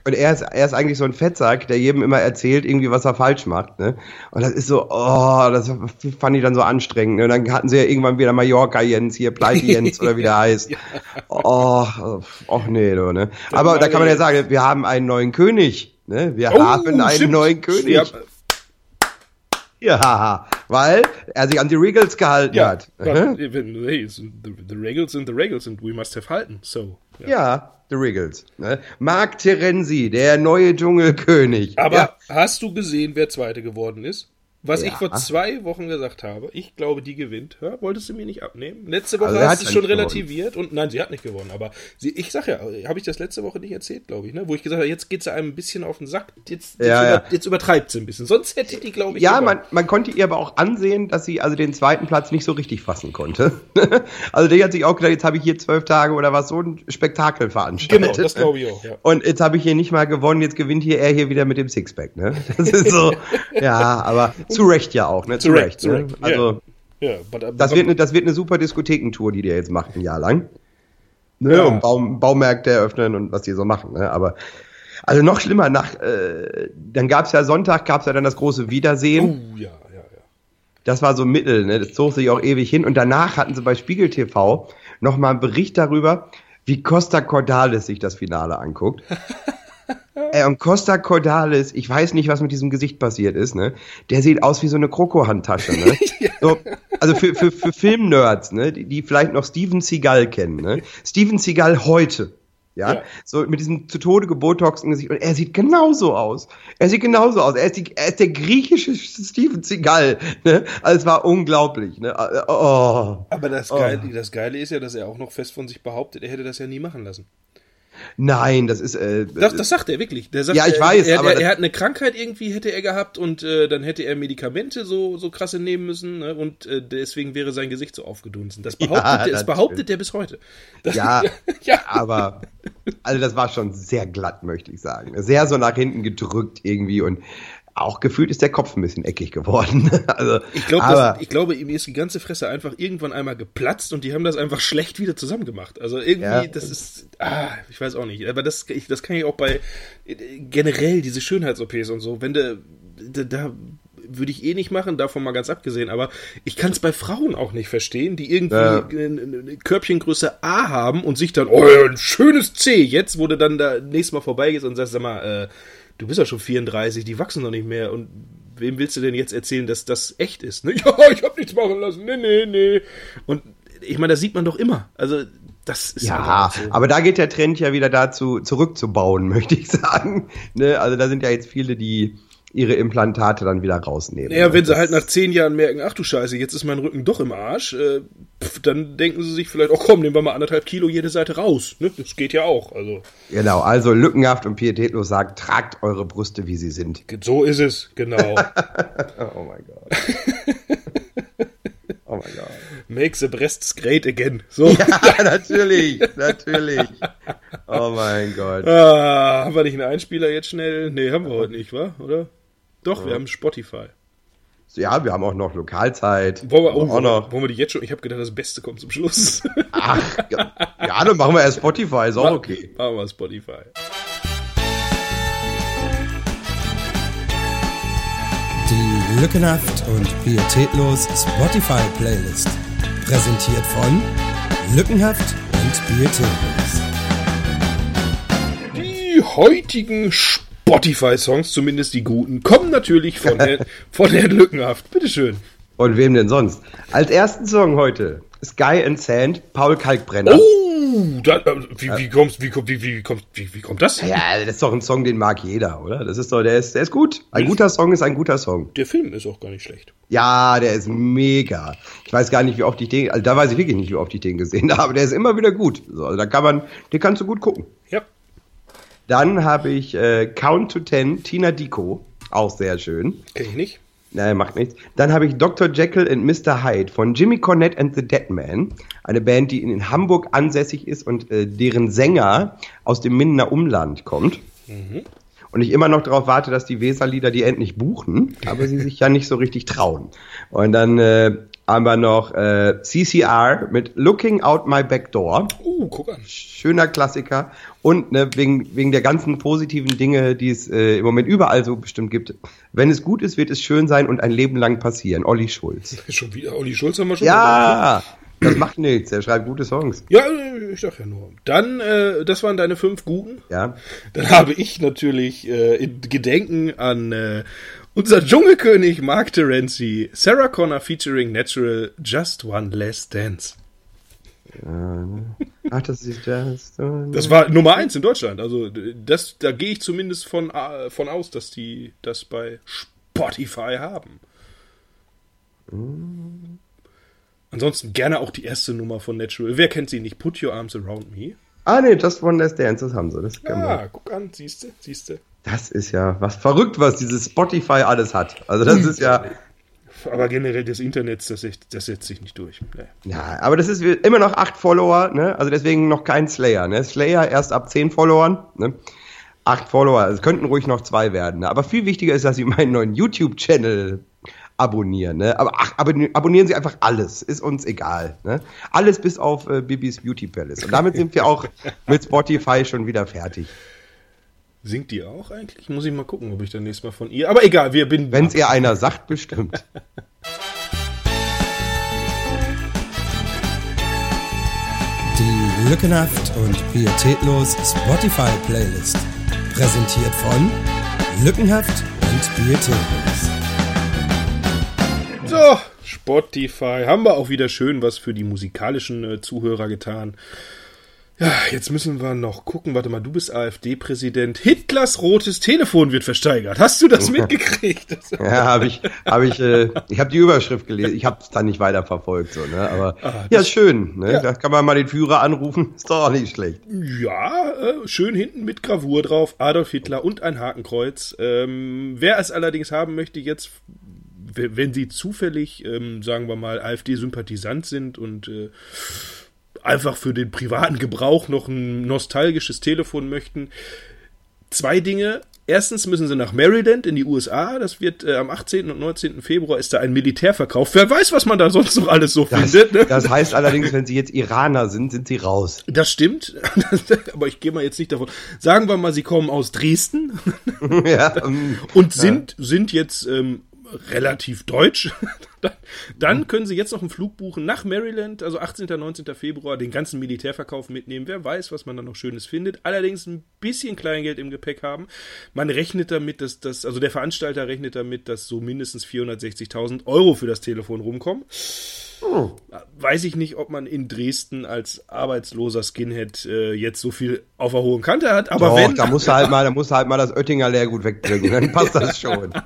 Und er ist, er ist eigentlich so ein Fettsack, der jedem immer erzählt, irgendwie, was er falsch macht. Ne? Und das ist so, oh, das fand ich dann so anstrengend. Ne? Und dann hatten sie ja irgendwann wieder Mallorca Jens, hier Pleite Jens oder wie der heißt. Oh, och nee, du, ne? Aber da kann man ja sagen, wir haben einen neuen König. Ne? Wir haben einen Oh, stimmt. neuen König. Ja, Ja, weil er sich an die Regels gehalten ja, hat. hey, the, Regals sind the Regals and we must have halten. So. Ja. Ja, the Regels. Ne? Mark Terenzi, der neue Dschungelkönig. Aber ja. hast du gesehen, wer Zweite geworden ist? Was Ja. ich vor zwei Wochen gesagt habe, ich glaube, die gewinnt. Ja, wolltest du mir nicht abnehmen? Letzte Woche Also er hast hat ja schon relativiert und nein, sie hat nicht gewonnen. Aber sie, ich sag ja, habe ich das letzte Woche nicht erzählt, glaube ich, ne? Wo ich gesagt habe, jetzt geht sie einem ein bisschen auf den Sack. Jetzt, jetzt, Ja, über, jetzt übertreibt sie ein bisschen. Sonst hätte die, glaube ich, Ja, gewonnen. man, man konnte ihr aber auch ansehen, dass sie also den zweiten Platz nicht so richtig fassen konnte. also die hat sich auch gedacht, jetzt habe ich hier zwölf Tage oder was, so ein Spektakel veranstaltet. Genau, das glaube ich auch, ja. Und jetzt habe ich hier nicht mal gewonnen, jetzt gewinnt hier er hier wieder mit dem Sixpack, ne? Das ist so, ja, aber zu Recht ja auch, ne? Zu, Zu Recht, Recht, zu ne? Recht, Also, Ja, but, but, Das wird, eine, das wird eine super Diskothekentour, die die jetzt macht, ein Jahr lang. Ne, Ja. Und Baum, Baumärkte eröffnen und was die so machen. Ne? Aber also noch schlimmer, nach, äh, dann gab es ja Sonntag, gab es ja dann das große Wiedersehen. oh, ja, ja, ja. Das war so Mittel, ne? das zog sich auch ewig hin. Und danach hatten sie bei Spiegel TV nochmal einen Bericht darüber, wie Costa Cordalis sich das Finale anguckt. Ey, und Costa Cordalis, ich weiß nicht, was mit diesem Gesicht passiert ist, ne? Der sieht aus wie so eine Krokohandtasche, ne? so, also für, für, für Filmnerds, ne? Die, die vielleicht noch Steven Seagal kennen, ne? Steven Seagal heute. Ja? Ja. so mit diesem zu Tode gebotoxten Gesicht. Und er sieht genauso aus. Er sieht genauso aus. Er ist, die, er ist der griechische Steven Seagal. Ne? Also es war unglaublich. Ne? Oh. Aber das, Geile, das Geile ist ja, dass er auch noch fest von sich behauptet, er hätte das ja nie machen lassen. Nein, das ist. Äh, Das, das sagt er wirklich. Der sagt, Ja, ich er, weiß, Er, aber er, das- er hat eine Krankheit irgendwie, hätte er gehabt und äh, dann hätte er Medikamente so, so krasse nehmen müssen ne? und äh, deswegen wäre sein Gesicht so aufgedunsen. Das behauptet, Ja, er, das natürlich. behauptet er bis heute. Das, ja, ja. aber also das war schon sehr glatt, möchte ich sagen. Sehr so nach hinten gedrückt irgendwie und auch gefühlt ist der Kopf ein bisschen eckig geworden. also, Ich, glaub, aber, das, ich glaube, ihm ist die ganze Fresse einfach irgendwann einmal geplatzt und die haben das einfach schlecht wieder zusammengemacht. Also irgendwie, Ja. das ist, ah, ich weiß auch nicht. Aber das, ich, das kann ich auch bei generell diese Schönheits-OPs und so, wenn du, da, da würde ich eh nicht machen, davon mal ganz abgesehen, aber ich kann es bei Frauen auch nicht verstehen, die irgendwie Ja. eine, eine Körbchengröße A haben und sich dann, oh, ein schönes C, jetzt, wo du dann da nächstes Mal vorbeigehst und sagst, sag mal, äh, du bist ja schon 34, die wachsen noch nicht mehr und wem willst du denn jetzt erzählen, dass das echt ist? Ne? Ja, ich habe nichts machen lassen, nee, nee, nee. Und ich meine, das sieht man doch immer. Also, das ist ja, so. aber da geht der Trend ja wieder dazu, zurückzubauen, möchte ich sagen. Ne? Also da sind ja jetzt viele, die ihre Implantate dann wieder rausnehmen. Naja, wenn sie halt nach zehn Jahren merken, ach du Scheiße, jetzt ist mein Rücken doch im Arsch, äh, pf, dann denken sie sich vielleicht, oh komm, nehmen wir mal anderthalb Kilo jede Seite raus. Ne? Das geht ja auch. Also, Genau, also lückenhaft und pietätlos sagt, tragt eure Brüste, wie sie sind. so ist es, genau. Oh mein Gott. oh mein Gott. Make the breasts great again. So. Ja, natürlich, natürlich. Oh mein Gott. Ah, haben wir nicht einen Einspieler jetzt schnell? Nee, haben wir heute nicht, wa? Oder? Doch, wir haben Spotify. Ja, wir haben auch noch Lokalzeit. Wollen wir, oh, auch wollen, wir, noch. wollen wir die jetzt schon? Ich habe gedacht, das Beste kommt zum Schluss. Ach, ja, ja, dann machen wir erst Spotify, ist auch okay. Machen wir Spotify. Die Lückenhaft und Pietätlos Spotify Playlist. Präsentiert von Lückenhaft und Pietätlos. Die heutigen Spotify-Songs, zumindest die guten, kommen natürlich von, Herrn, von Herrn Lückenhaft. Bitteschön. Und wem denn sonst? Als ersten Song heute Sky and Sand, Paul Kalkbrenner. Oh, da, wie, wie, kommst, wie, kommt- wie, wie, kommt, wie, wie kommt das? Ja, das ist doch ein Song, den mag jeder, oder? Das ist doch, der ist, der ist gut. Ein guter Song ist ein guter Song. Der Film ist auch gar nicht schlecht. Ja, der ist mega. Ich weiß gar nicht, wie oft ich den, also da weiß ich wirklich nicht, wie oft ich den gesehen habe, aber der ist immer wieder gut. So, also da kann man, den kannst du gut gucken. Ja. Dann habe ich äh, Count to Ten, Tina Dico, auch sehr schön. Kenn ich nicht. Naja, macht nichts. Dann habe ich Dr. Jekyll and Mr. Hyde von Jimmy Cornette and the Dead Man. Eine Band, die in Hamburg ansässig ist und äh, deren Sänger aus dem Mindener Umland kommt. Und ich immer noch darauf warte, dass die Weserlieder die endlich buchen, aber sie sich ja nicht so richtig trauen. Und dann äh, haben wir noch äh, CCR mit Looking Out My Back Door Uh, guck an. schöner Klassiker. Und ne, wegen, wegen der ganzen positiven Dinge, die es äh, im Moment überall so bestimmt gibt. Wenn es gut ist, wird es schön sein und ein Leben lang passieren. Olli Schulz. Schon wieder, Olli Schulz haben wir schon. gesagt. Ja, das macht nichts. Er schreibt gute Songs. Ja, ich sag ja nur. Dann, äh, das waren deine fünf guten. Ja. Dann habe ich natürlich äh, in Gedenken an äh, unser Dschungelkönig Mark Terenzi, Sarah Connor featuring Natural, Just One Last Dance. Ach, das ist just. Das war Nummer eins in Deutschland. Also das, da gehe ich zumindest von, äh, von aus, dass die das bei Spotify haben. Ansonsten gerne auch die erste Nummer von Natural. Wer kennt sie nicht? Put Your Arms Around Me. Ah, nee, Just One Last Dance, das haben sie. Das. Ah, guck an, siehste, siehste. Das ist ja was verrückt, was dieses Spotify alles hat. Also, das ist ja. Aber generell des Internets, das, das setzt sich nicht durch. Nee. Ja, aber das ist immer noch acht Follower, ne? Also deswegen noch kein Slayer, ne? Slayer erst ab zehn Followern, ne? Acht Follower, es könnten ruhig noch zwei werden. Ne? Aber viel wichtiger ist, dass sie meinen neuen YouTube-Channel abonnieren, ne? Aber ach, abonnieren Sie einfach alles, ist uns egal, ne? Alles bis auf äh, Bibis Beauty Palace. Und damit sind wir auch mit Spotify schon wieder fertig. Singt die auch eigentlich? Muss ich mal gucken, ob ich dann nächstes Mal von ihr. Aber egal, wir bin. Wenn es ihr einer sagt, bestimmt. Die Lückenhaft und Pietätlos Spotify Playlist. Präsentiert von Lückenhaft und Pietätlos. So, Spotify. Haben wir auch wieder schön was für die musikalischen äh, Zuhörer getan. Ja, jetzt müssen wir noch gucken. Warte mal, du bist AfD-Präsident. Hitlers rotes Telefon wird versteigert. Hast du das mitgekriegt? ja, habe ich, habe ich, äh, ich habe die Überschrift gelesen. Ich habe es dann nicht weiter verfolgt, so, ne? Aber ah, ja, schön. Ne? Ja. Da kann man mal den Führer anrufen. Ist doch auch nicht schlecht. Ja, äh, schön hinten mit Gravur drauf. Adolf Hitler und ein Hakenkreuz. Ähm, wer es allerdings haben möchte, jetzt wenn sie zufällig, ähm, sagen wir mal, AfD-Sympathisant sind und äh, einfach für den privaten Gebrauch noch ein nostalgisches Telefon möchten. Zwei Dinge. Erstens müssen sie nach Maryland in die USA. Das wird äh, am 18. und 19. Februar ist da ein Militärverkauf. Wer weiß, was man da sonst noch alles so das, findet. Ne? Das heißt allerdings, wenn sie jetzt Iraner sind, sind sie raus. Das stimmt. Aber ich gehe mal jetzt nicht davon. Sagen wir mal, sie kommen aus Dresden. ja, und sind, ja. sind jetzt ähm, relativ deutsch. Dann können Sie jetzt noch einen Flug buchen nach Maryland, also 18. 19. Februar, den ganzen Militärverkauf mitnehmen. Wer weiß, was man da noch Schönes findet. Allerdings ein bisschen Kleingeld im Gepäck haben. Man rechnet damit, dass das, also der Veranstalter rechnet damit, dass so mindestens 460.000 Euro für das Telefon rumkommen. Oh. Weiß ich nicht, ob man in Dresden als arbeitsloser Skinhead äh, jetzt so viel auf der hohen Kante hat, aber Doch, wenn. Da muss halt mal, da muss halt mal das Oettinger Lehrgut wegbringen, dann passt das schon.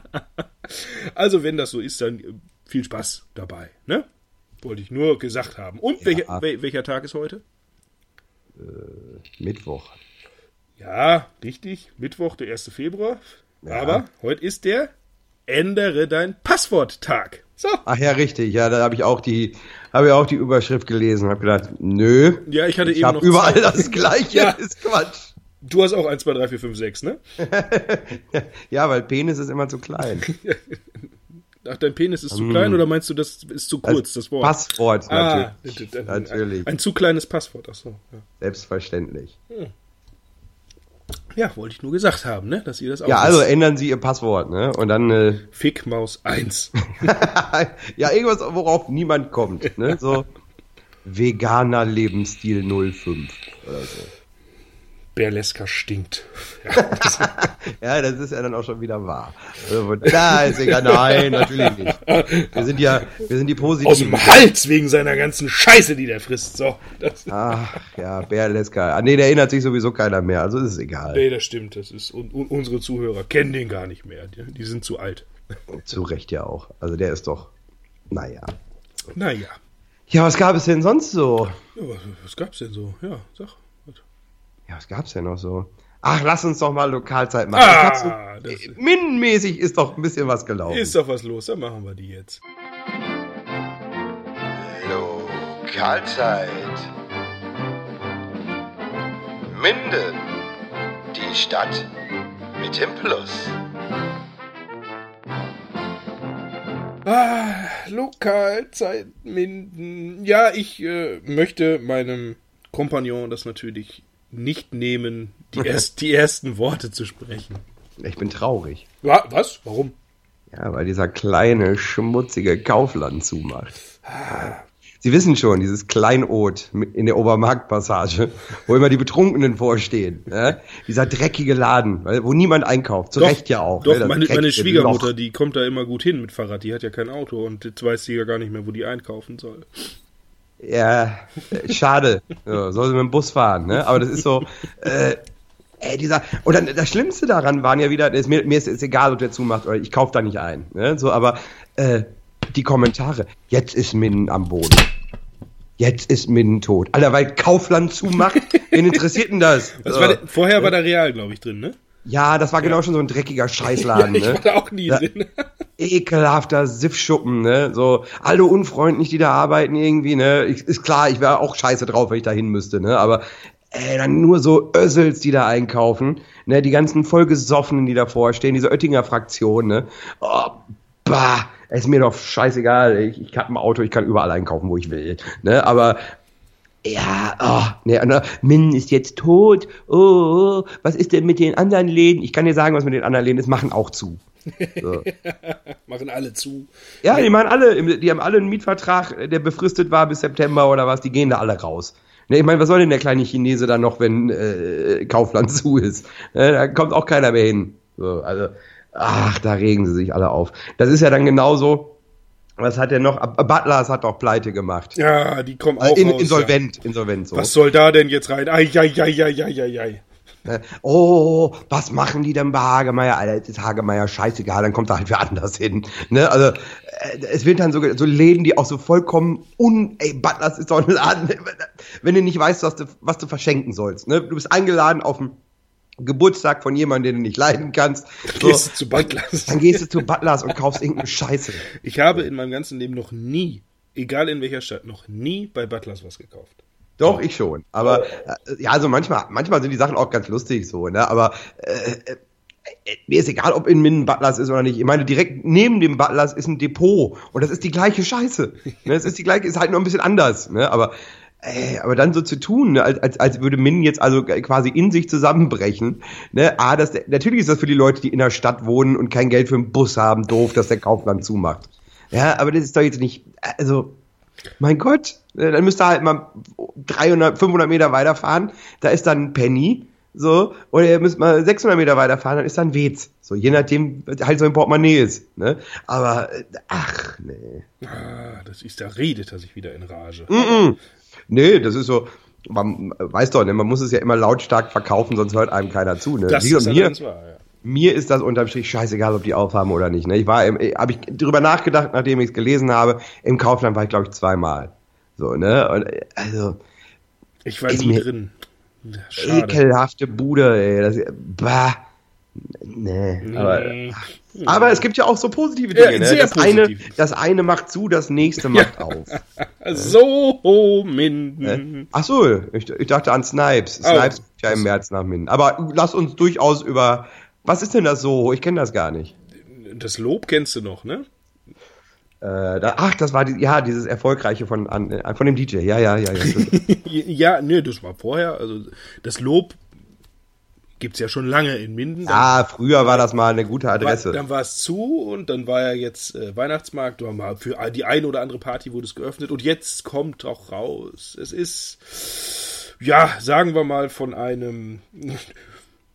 Also, wenn das so ist, dann äh, viel Spaß dabei, ne? Wollte ich nur gesagt haben. Und ja. welcher, welcher Tag ist heute? Äh, Mittwoch. Ja, richtig. Mittwoch, der 1. Februar. Ja. Aber heute ist der Ändere dein Passwort-Tag. So. Ach ja, richtig. Ja, da habe ich auch die, habe ich auch die Überschrift gelesen. Habe gedacht, nö. Ja, ich hatte ich eben noch überall Zeit. das Gleiche. ja. Ist Quatsch. Du hast auch 1, 2, 3, 4, 5, 6, ne? ja, weil Penis ist immer zu klein. Ach, dein Penis ist zu mm. klein oder meinst du, das ist zu kurz, das, das Wort? Passwort, ah, natürlich. Ein, natürlich. Ein, ein, zu kleines Passwort, ach so. Ja. Selbstverständlich. Hm. Ja, wollte ich nur gesagt haben, ne? Dass ihr das auch Ja, also ändern Sie Ihr Passwort, ne? Und dann. Äh, Fickmaus 1. ja, irgendwas, worauf niemand kommt, ne? So veganer Lebensstil 05 oder so. Berleska stinkt. Ja das, ja, das ist ja dann auch schon wieder wahr. Da ist egal. Nein, natürlich nicht. Wir sind ja, wir sind die positiven. Aus dem Hals wegen seiner ganzen Scheiße, die der frisst. So. Ach, ja, Berleska. Ah, nee, der erinnert sich sowieso keiner mehr. Also ist es egal. Nee, das stimmt. Das ist, und, und unsere Zuhörer kennen den gar nicht mehr. Die, die sind zu alt. Zu Recht ja auch. Also der ist doch, naja. Naja. Ja, was gab es denn sonst so? Ja, was, was gab es denn so? Ja, sag. Ja, was gab's denn noch so? Ach, lass uns doch mal Lokalzeit machen. Ah, so, ist, Minenmäßig ist doch ein bisschen was gelaufen. Ist doch was los, dann machen wir die jetzt. Lokalzeit. Minden. Die Stadt mit dem Plus. Ah, Lokalzeit Minden. Ja, ich äh, möchte meinem Kompagnon das natürlich nicht nehmen, die, erst, die ersten Worte zu sprechen. Ich bin traurig. Ja, was? Warum? Ja, weil dieser kleine, schmutzige Kaufland zumacht. Sie wissen schon, dieses Kleinod in der Obermarktpassage, wo immer die Betrunkenen vorstehen. Ne? Dieser dreckige Laden, wo niemand einkauft. Zu doch, Recht ja auch. Doch, ne? meine, meine, Schwiegermutter, Loch. die kommt da immer gut hin mit Fahrrad. Die hat ja kein Auto und jetzt weiß sie ja gar nicht mehr, wo die einkaufen soll. Ja, schade. So, soll sie mit dem Bus fahren, ne? Aber das ist so, äh, ey, dieser, und dann das Schlimmste daran waren ja wieder, ist, mir, mir ist es egal, ob der zumacht oder ich kauf da nicht ein, ne? So, aber äh, die Kommentare, jetzt ist Min am Boden. Jetzt ist Min tot. Alter, weil Kaufland zumacht, wen interessiert denn das? So. War der, vorher war da Real, glaube ich, drin, ne? Ja, das war genau schon so ein dreckiger Scheißladen, ja, ich ne? War da auch nie da, drin. ekelhafter Siffschuppen, ne? So, alle unfreundlich, die da arbeiten irgendwie, ne? Ich, ist klar, ich wäre auch scheiße drauf, wenn ich da hin müsste, ne? Aber ey, dann nur so Össels, die da einkaufen, ne? Die ganzen vollgesoffenen, die davor stehen, diese Oettinger Fraktion, ne? Oh, bah, es ist mir doch scheißegal, ich, ich habe ein Auto, ich kann überall einkaufen, wo ich will. Ne? Aber ja, oh, ne, ne, Min ist jetzt tot. Oh, oh, was ist denn mit den anderen Läden? Ich kann dir sagen, was mit den anderen Läden ist, machen auch zu. So. Machen alle zu. Ja, die machen alle, die haben alle einen Mietvertrag, der befristet war bis September oder was, die gehen da alle raus. Ne, ich meine, was soll denn der kleine Chinese dann noch, wenn äh, Kaufland zu ist? Ne, da kommt auch keiner mehr hin. So, also, ach, da regen sie sich alle auf. Das ist ja dann genauso. Was hat der noch? Butlers hat doch pleite gemacht. Ja, die kommen auch In, raus, insolvent, insolvent so. Ja. Was soll da denn jetzt rein? Ai, ai, ai, ai, ai, ai, ai. Ne? Oh, was machen die denn bei Hagemeier? Alter, jetzt ist Hagemeier scheißegal, dann kommt er halt wer anders hin. Ne? Also, äh, es wird dann so, so Läden, die auch so vollkommen un... Ey, Butlers ist doch ein Laden, wenn du nicht weißt, was du, was du verschenken sollst. Ne? Du bist eingeladen auf dem Geburtstag von jemandem, den du nicht leiden kannst. So, Gehst du zu Butlers. dann gehst du zu Butlers und kaufst irgendeine Scheiße. Ich habe in meinem ganzen Leben noch nie, egal in welcher Stadt, noch nie bei Butlers was gekauft. Doch, ich schon. Aber äh, ja, also manchmal, manchmal sind die Sachen auch ganz lustig so, ne? Aber äh, äh, mir ist egal, ob in Minden Butlers ist oder nicht. Ich meine, direkt neben dem Butlers ist ein Depot und das ist die gleiche Scheiße. Ne? Es ist die gleiche, ist halt nur ein bisschen anders. Ne? Aber äh, aber dann so zu tun, ne, als, als, würde Min jetzt also quasi in sich zusammenbrechen. Ne? Ah, das, natürlich ist das für die Leute, die in der Stadt wohnen und kein Geld für einen Bus haben, doof, dass der Kaufland zumacht. Ja, aber das ist doch jetzt nicht, also, mein Gott, äh, dann müsst ihr halt mal 300, 500 Meter weiterfahren, da ist dann ein Penny, so, oder ihr müsst mal 600 Meter weiterfahren, dann ist dann Wez. So, je nachdem, halt so ein Portemonnaie ist, ne? Aber, äh, ach, nee. Ah, das ist, da redet er sich wieder in Rage. Mm-mm. Nee, das ist so, man weiß doch, ne, man muss es ja immer lautstark verkaufen, sonst hört einem keiner zu. Ne? Das Wie ist mir, wahr, ja. mir ist das unterm Strich scheißegal, ob die aufhaben oder nicht. Ne? Ich war, habe ich drüber nachgedacht, nachdem ich es gelesen habe. Im Kaufland war ich glaube ich zweimal. So ne, und, äh, also Ich war nie drin. Schade. ekelhafte Bude, ey. Das, bah. Nee, aber, Mm. aber es gibt ja auch so positive Ja, Dinge. ne? sehr das, eine, positiv. das eine macht zu, das nächste macht auf. So, Minden. Ach so, ich, ich dachte an Snipes. Oh. Snipes kommt ja im März nach Minden. Aber lass uns durchaus über. Was ist denn das so? Ich kenne das gar nicht. Das Lob kennst du noch, ne? Äh, da, ach, das war die, ja dieses erfolgreiche von an, äh, von dem DJ. Ja, ja, ja, ja. ja, nee, das war vorher. Also das Lob gibt's ja schon lange in Minden. ah, früher war das mal eine gute War, Adresse. dann war es zu und dann war ja jetzt äh, Weihnachtsmarkt. Da mal für die eine oder andere Party wurde es geöffnet und jetzt kommt auch raus. Es ist, ja, sagen wir mal von einem,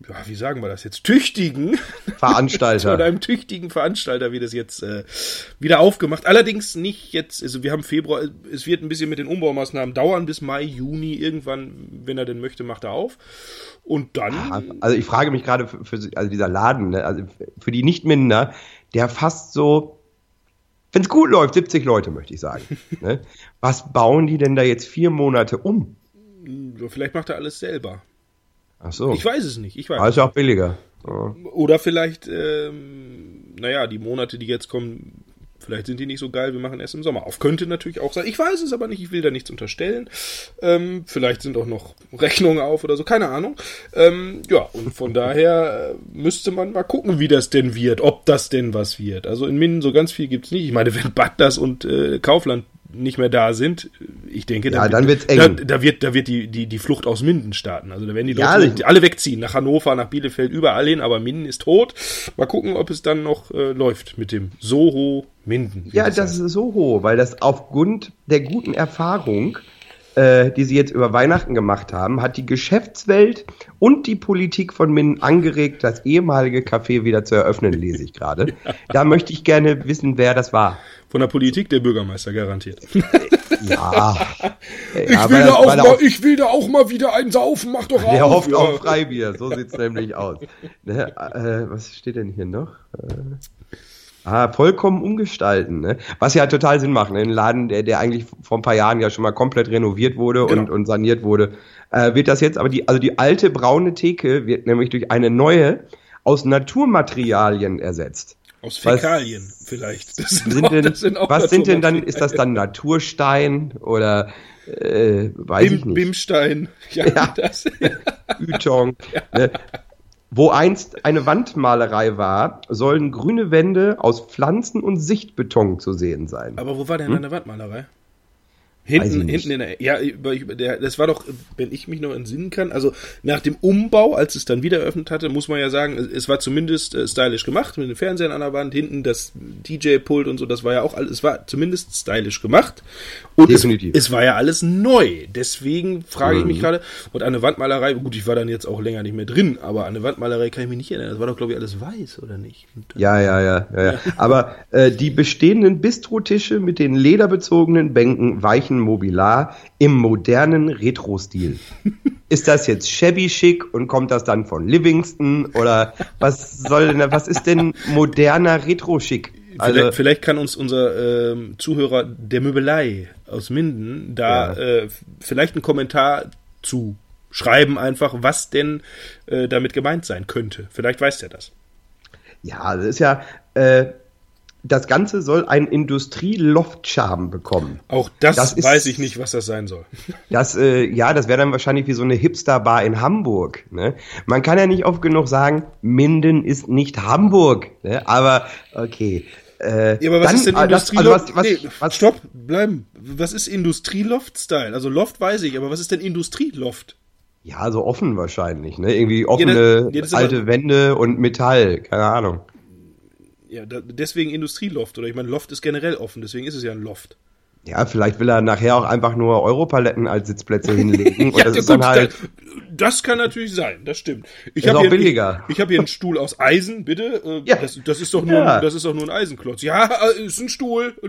ja, wie sagen wir das jetzt, tüchtigen, Veranstalter. einem tüchtigen Veranstalter wird es jetzt äh, wieder aufgemacht. Allerdings nicht jetzt, also wir haben Februar, es wird ein bisschen mit den Umbaumaßnahmen dauern bis Mai, Juni. Irgendwann, wenn er denn möchte, macht er auf. Und dann, Also ich frage mich gerade für, für also dieser Laden, ne, also für die Nicht-Minder, der fast so, wenn es gut läuft, 70 Leute, möchte ich sagen. ne? Was bauen die denn da jetzt vier Monate um? vielleicht macht er alles selber. Ach so. Ich weiß es nicht. Ich weiß. Aber ist ja auch billiger. Ja. Oder vielleicht, ähm, naja, die Monate, die jetzt kommen, vielleicht sind die nicht so geil, wir machen erst im Sommer auf. Könnte natürlich auch sein. Ich weiß es aber nicht, ich will da nichts unterstellen. Ähm, vielleicht sind auch noch Rechnungen auf oder so, keine Ahnung. Ähm, ja, und von daher äh, müsste man mal gucken, wie das denn wird, ob das denn was wird. Also in Minden so ganz viel gibt's nicht. Ich meine, wenn Butlers und äh, Kaufland nicht mehr da sind, ich denke, Ja, dann wird's eng. Da, da wird, da wird die, die, die Flucht aus Minden starten. Also da werden die Leute Ja, also- alle wegziehen, nach Hannover, nach Bielefeld, überall hin, aber Minden ist tot. Mal gucken, ob es dann noch äh, läuft mit dem Soho Minden. Ja, das heißt. ist so hoch, weil das aufgrund der guten Erfahrung, äh, die sie jetzt über Weihnachten gemacht haben, hat die Geschäftswelt und die Politik von Minden angeregt, das ehemalige Café wieder zu eröffnen, lese ich gerade. Da möchte ich gerne wissen, wer das war. Von der Politik der Bürgermeister garantiert. Ja. Ich, Ja, will da auch mal, auf- ich will da auch mal wieder einen saufen, mach doch Der auf. hofft ja. auf Freibier, so sieht's nämlich aus. Ne, äh, was steht denn hier noch? Äh, ah, vollkommen umgestalten, ne? Was ja total Sinn macht, ne? Ein Laden, der, der eigentlich vor ein paar Jahren ja schon mal komplett renoviert wurde und, Genau. und saniert wurde, äh, wird das jetzt, aber die, also die alte braune Theke wird nämlich durch eine neue aus Naturmaterialien ersetzt. Aus Was- Fäkalien vielleicht. Das Sind auch- denn, sind was sind denn dann, ist das dann Naturstein oder äh, weiß ich Bim, nicht. Bimstein. Ja, Ja. Das, Ytong. Ne? Wo einst eine Wandmalerei war, sollen grüne Wände aus Pflanzen und Sichtbeton zu sehen sein. Aber wo war denn Hm? eine Wandmalerei? Hinten, hinten in der, ja, über- über der, das war doch, wenn ich mich noch entsinnen kann, also nach dem Umbau, als es dann wieder eröffnet hatte, muss man ja sagen, es, war zumindest äh, stylisch gemacht, mit den Fernsehern an der Wand, hinten das DJ-Pult und so, das war ja auch alles, es war zumindest stylisch gemacht. Und es, es war ja alles neu. Deswegen frage ich mich Mhm. gerade, und an eine Wandmalerei, gut, ich war dann jetzt auch länger nicht mehr drin, aber an eine Wandmalerei kann ich mich nicht erinnern. Das war doch, glaube ich, alles weiß, oder nicht? Ja, ja, ja, ja. ja. Aber äh, die bestehenden Bistrotische mit den lederbezogenen Bänken weichen Mobilar im modernen Retro-Stil. Ist das jetzt shabby chic und kommt das dann von Livingston oder was soll denn, was ist denn moderner Retro-Chic? Also, vielleicht, vielleicht kann uns unser ähm, Zuhörer der Möbelei aus Minden da äh, f- vielleicht einen Kommentar zu schreiben, einfach, was denn äh, damit gemeint sein könnte. Vielleicht weiß der das. ja, das ist ja, äh, das Ganze soll einen Industrie-Loft-Charme bekommen. Auch das, Das ist- weiß ich nicht, was das sein soll. Das, äh, ja, das wäre dann wahrscheinlich wie so eine Hipster-Bar in Hamburg. Ne? Man kann ja nicht oft genug sagen, Minden ist nicht Hamburg. Ne? Aber okay. Äh, Ja, aber was dann, ist denn äh, das- Industrieloft? also was, was, nee, was, stopp, bleiben. Was ist Industrieloft-Style? Also Loft weiß ich, aber was ist denn Industrieloft? Ja, so offen wahrscheinlich. Ne? Irgendwie offene ja, das ist alte Wände und Metall. Keine Ahnung. Ja, da, deswegen Industrieloft. Oder ich meine, Loft ist generell offen, deswegen ist es ja ein Loft. Ja, vielleicht will er nachher auch einfach nur Europaletten als Sitzplätze hinlegen. Und das ja, ist dann gut, halt. das, kann natürlich sein, das stimmt. Ich Ist hab auch hier, billiger. Ich, ich habe hier einen Stuhl aus Eisen, bitte. Äh, Ja. das, das ist doch nur, Ja. das ist doch nur ein Eisenklotz. Ja, äh, ist ein Stuhl.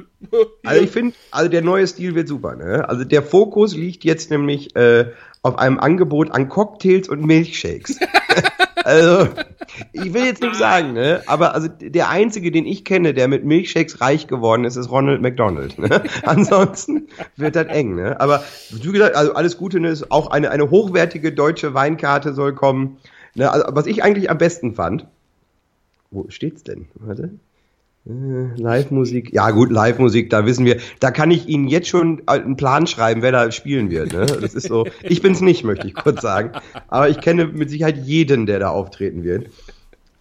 Also ich finde, also der neue Stil wird super. Ne? Also der Fokus liegt jetzt nämlich äh, auf einem Angebot an Cocktails und Milchshakes. also ich will jetzt nicht sagen, ne? aber also der einzige, den ich kenne, der mit Milchshakes reich geworden ist, ist Ronald McDonald. Ne? Ansonsten wird das eng. Ne? Aber wie gesagt, also alles Gute, ne? ist auch eine eine hochwertige deutsche Weinkarte soll kommen. Ne? Also, was ich eigentlich am besten fand, wo steht's denn? Warte. Äh, Live-Musik. Ja, gut, Live-Musik, da wissen wir, da kann ich Ihnen jetzt schon einen Plan schreiben, wer da spielen wird. Ne? Das ist so, ich bin's nicht, möchte ich kurz sagen. Aber ich kenne mit Sicherheit jeden, der da auftreten wird.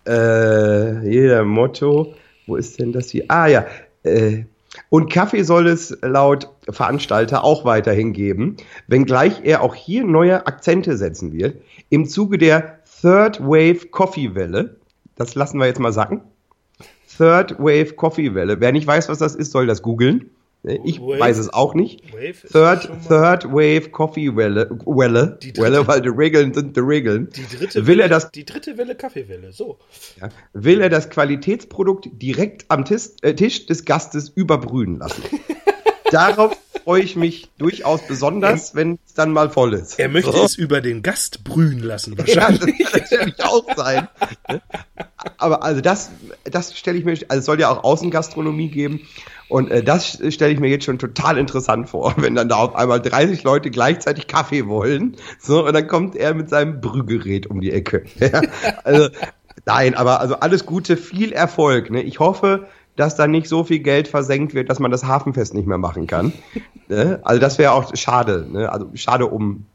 Äh, jeder Motto. Wo ist denn das hier? Ah, ja. Äh, und Kaffee soll es laut Veranstalter auch weiterhin geben, wenngleich er auch hier neue Akzente setzen wird. Im Zuge der Third Wave Coffee Welle. Das lassen wir jetzt mal sacken. Third Wave Coffee Welle. Wer nicht weiß, was das ist, soll das googeln. Ich Wave- weiß es auch nicht. Third, Third Wave Coffee Welle, Welle, Die dritte- Welle, weil die Regeln sind die Regeln. Die dritte will Welle, er das, die dritte Welle Kaffeewelle. So. ja, will er das Qualitätsprodukt direkt am Tisch, äh, Tisch des Gastes überbrühen lassen. Darauf freue ich mich durchaus besonders, wenn es dann mal voll ist. Er möchte So. es über den Gast brühen lassen, Ja, das wahrscheinlich. kann natürlich auch sein. Aber also das, das stelle ich mir, also es soll ja auch Außengastronomie geben. Und äh, das stelle ich mir jetzt schon total interessant vor, wenn dann da auf einmal 30 Leute gleichzeitig Kaffee wollen. So, und dann kommt er mit seinem Brühgerät um die Ecke. Also, nein, aber also alles Gute, viel Erfolg. Ne? Ich hoffe, dass da nicht so viel Geld versenkt wird, dass man das Hafenfest nicht mehr machen kann. Ne? Also das wäre auch schade. Ne? Also schade um.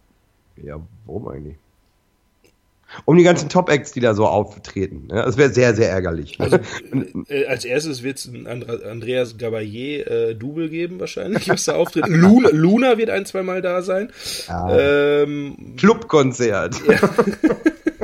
Ja, warum eigentlich? Um die ganzen Top-Acts, die da so auftreten. Ne? Das wäre sehr, sehr ärgerlich. Also, äh, als erstes wird es ein Andreas Gabayé äh, Double geben, wahrscheinlich, was da auftritt. Luna, Luna wird ein, zweimal da sein. Ähm, Clubkonzert. Ja.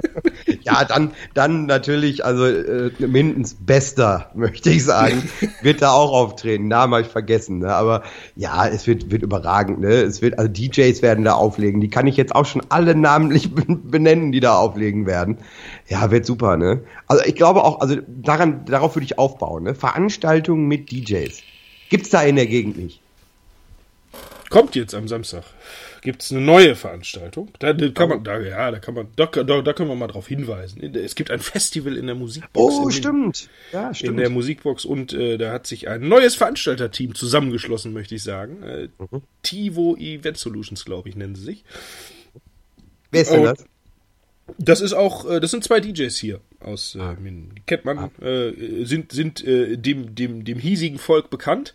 dann, dann natürlich, also äh, Mindens Bester, möchte ich sagen, wird da auch auftreten. Namen habe ich vergessen, ne? aber ja, es wird, wird überragend. Ne? Es wird, also DJs werden da auflegen. Die kann ich jetzt auch schon alle namentlich benennen, die da auflegen werden. Ja, wird super. Ne? Also ich glaube auch, also daran, darauf würde ich aufbauen. Ne? Veranstaltungen mit DJs. Gibt's da in der Gegend nicht. kommt jetzt am Samstag. Gibt es eine neue Veranstaltung? Da, da kann man, da, ja, da kann man, da, da, da können wir mal drauf hinweisen. Es gibt ein Festival in der Musikbox. Oh, in, stimmt. Ja, In stimmt. der Musikbox und äh, da hat sich ein neues Veranstalterteam zusammengeschlossen, möchte ich sagen. Äh, Mhm. Tivo Event Solutions, glaube ich, nennen sie sich. Wer ist denn das? Das ist auch, äh, das sind zwei DJs hier aus äh, Minden. Die kennt Ah. äh, sind, sind äh, dem, dem, dem hiesigen Volk bekannt.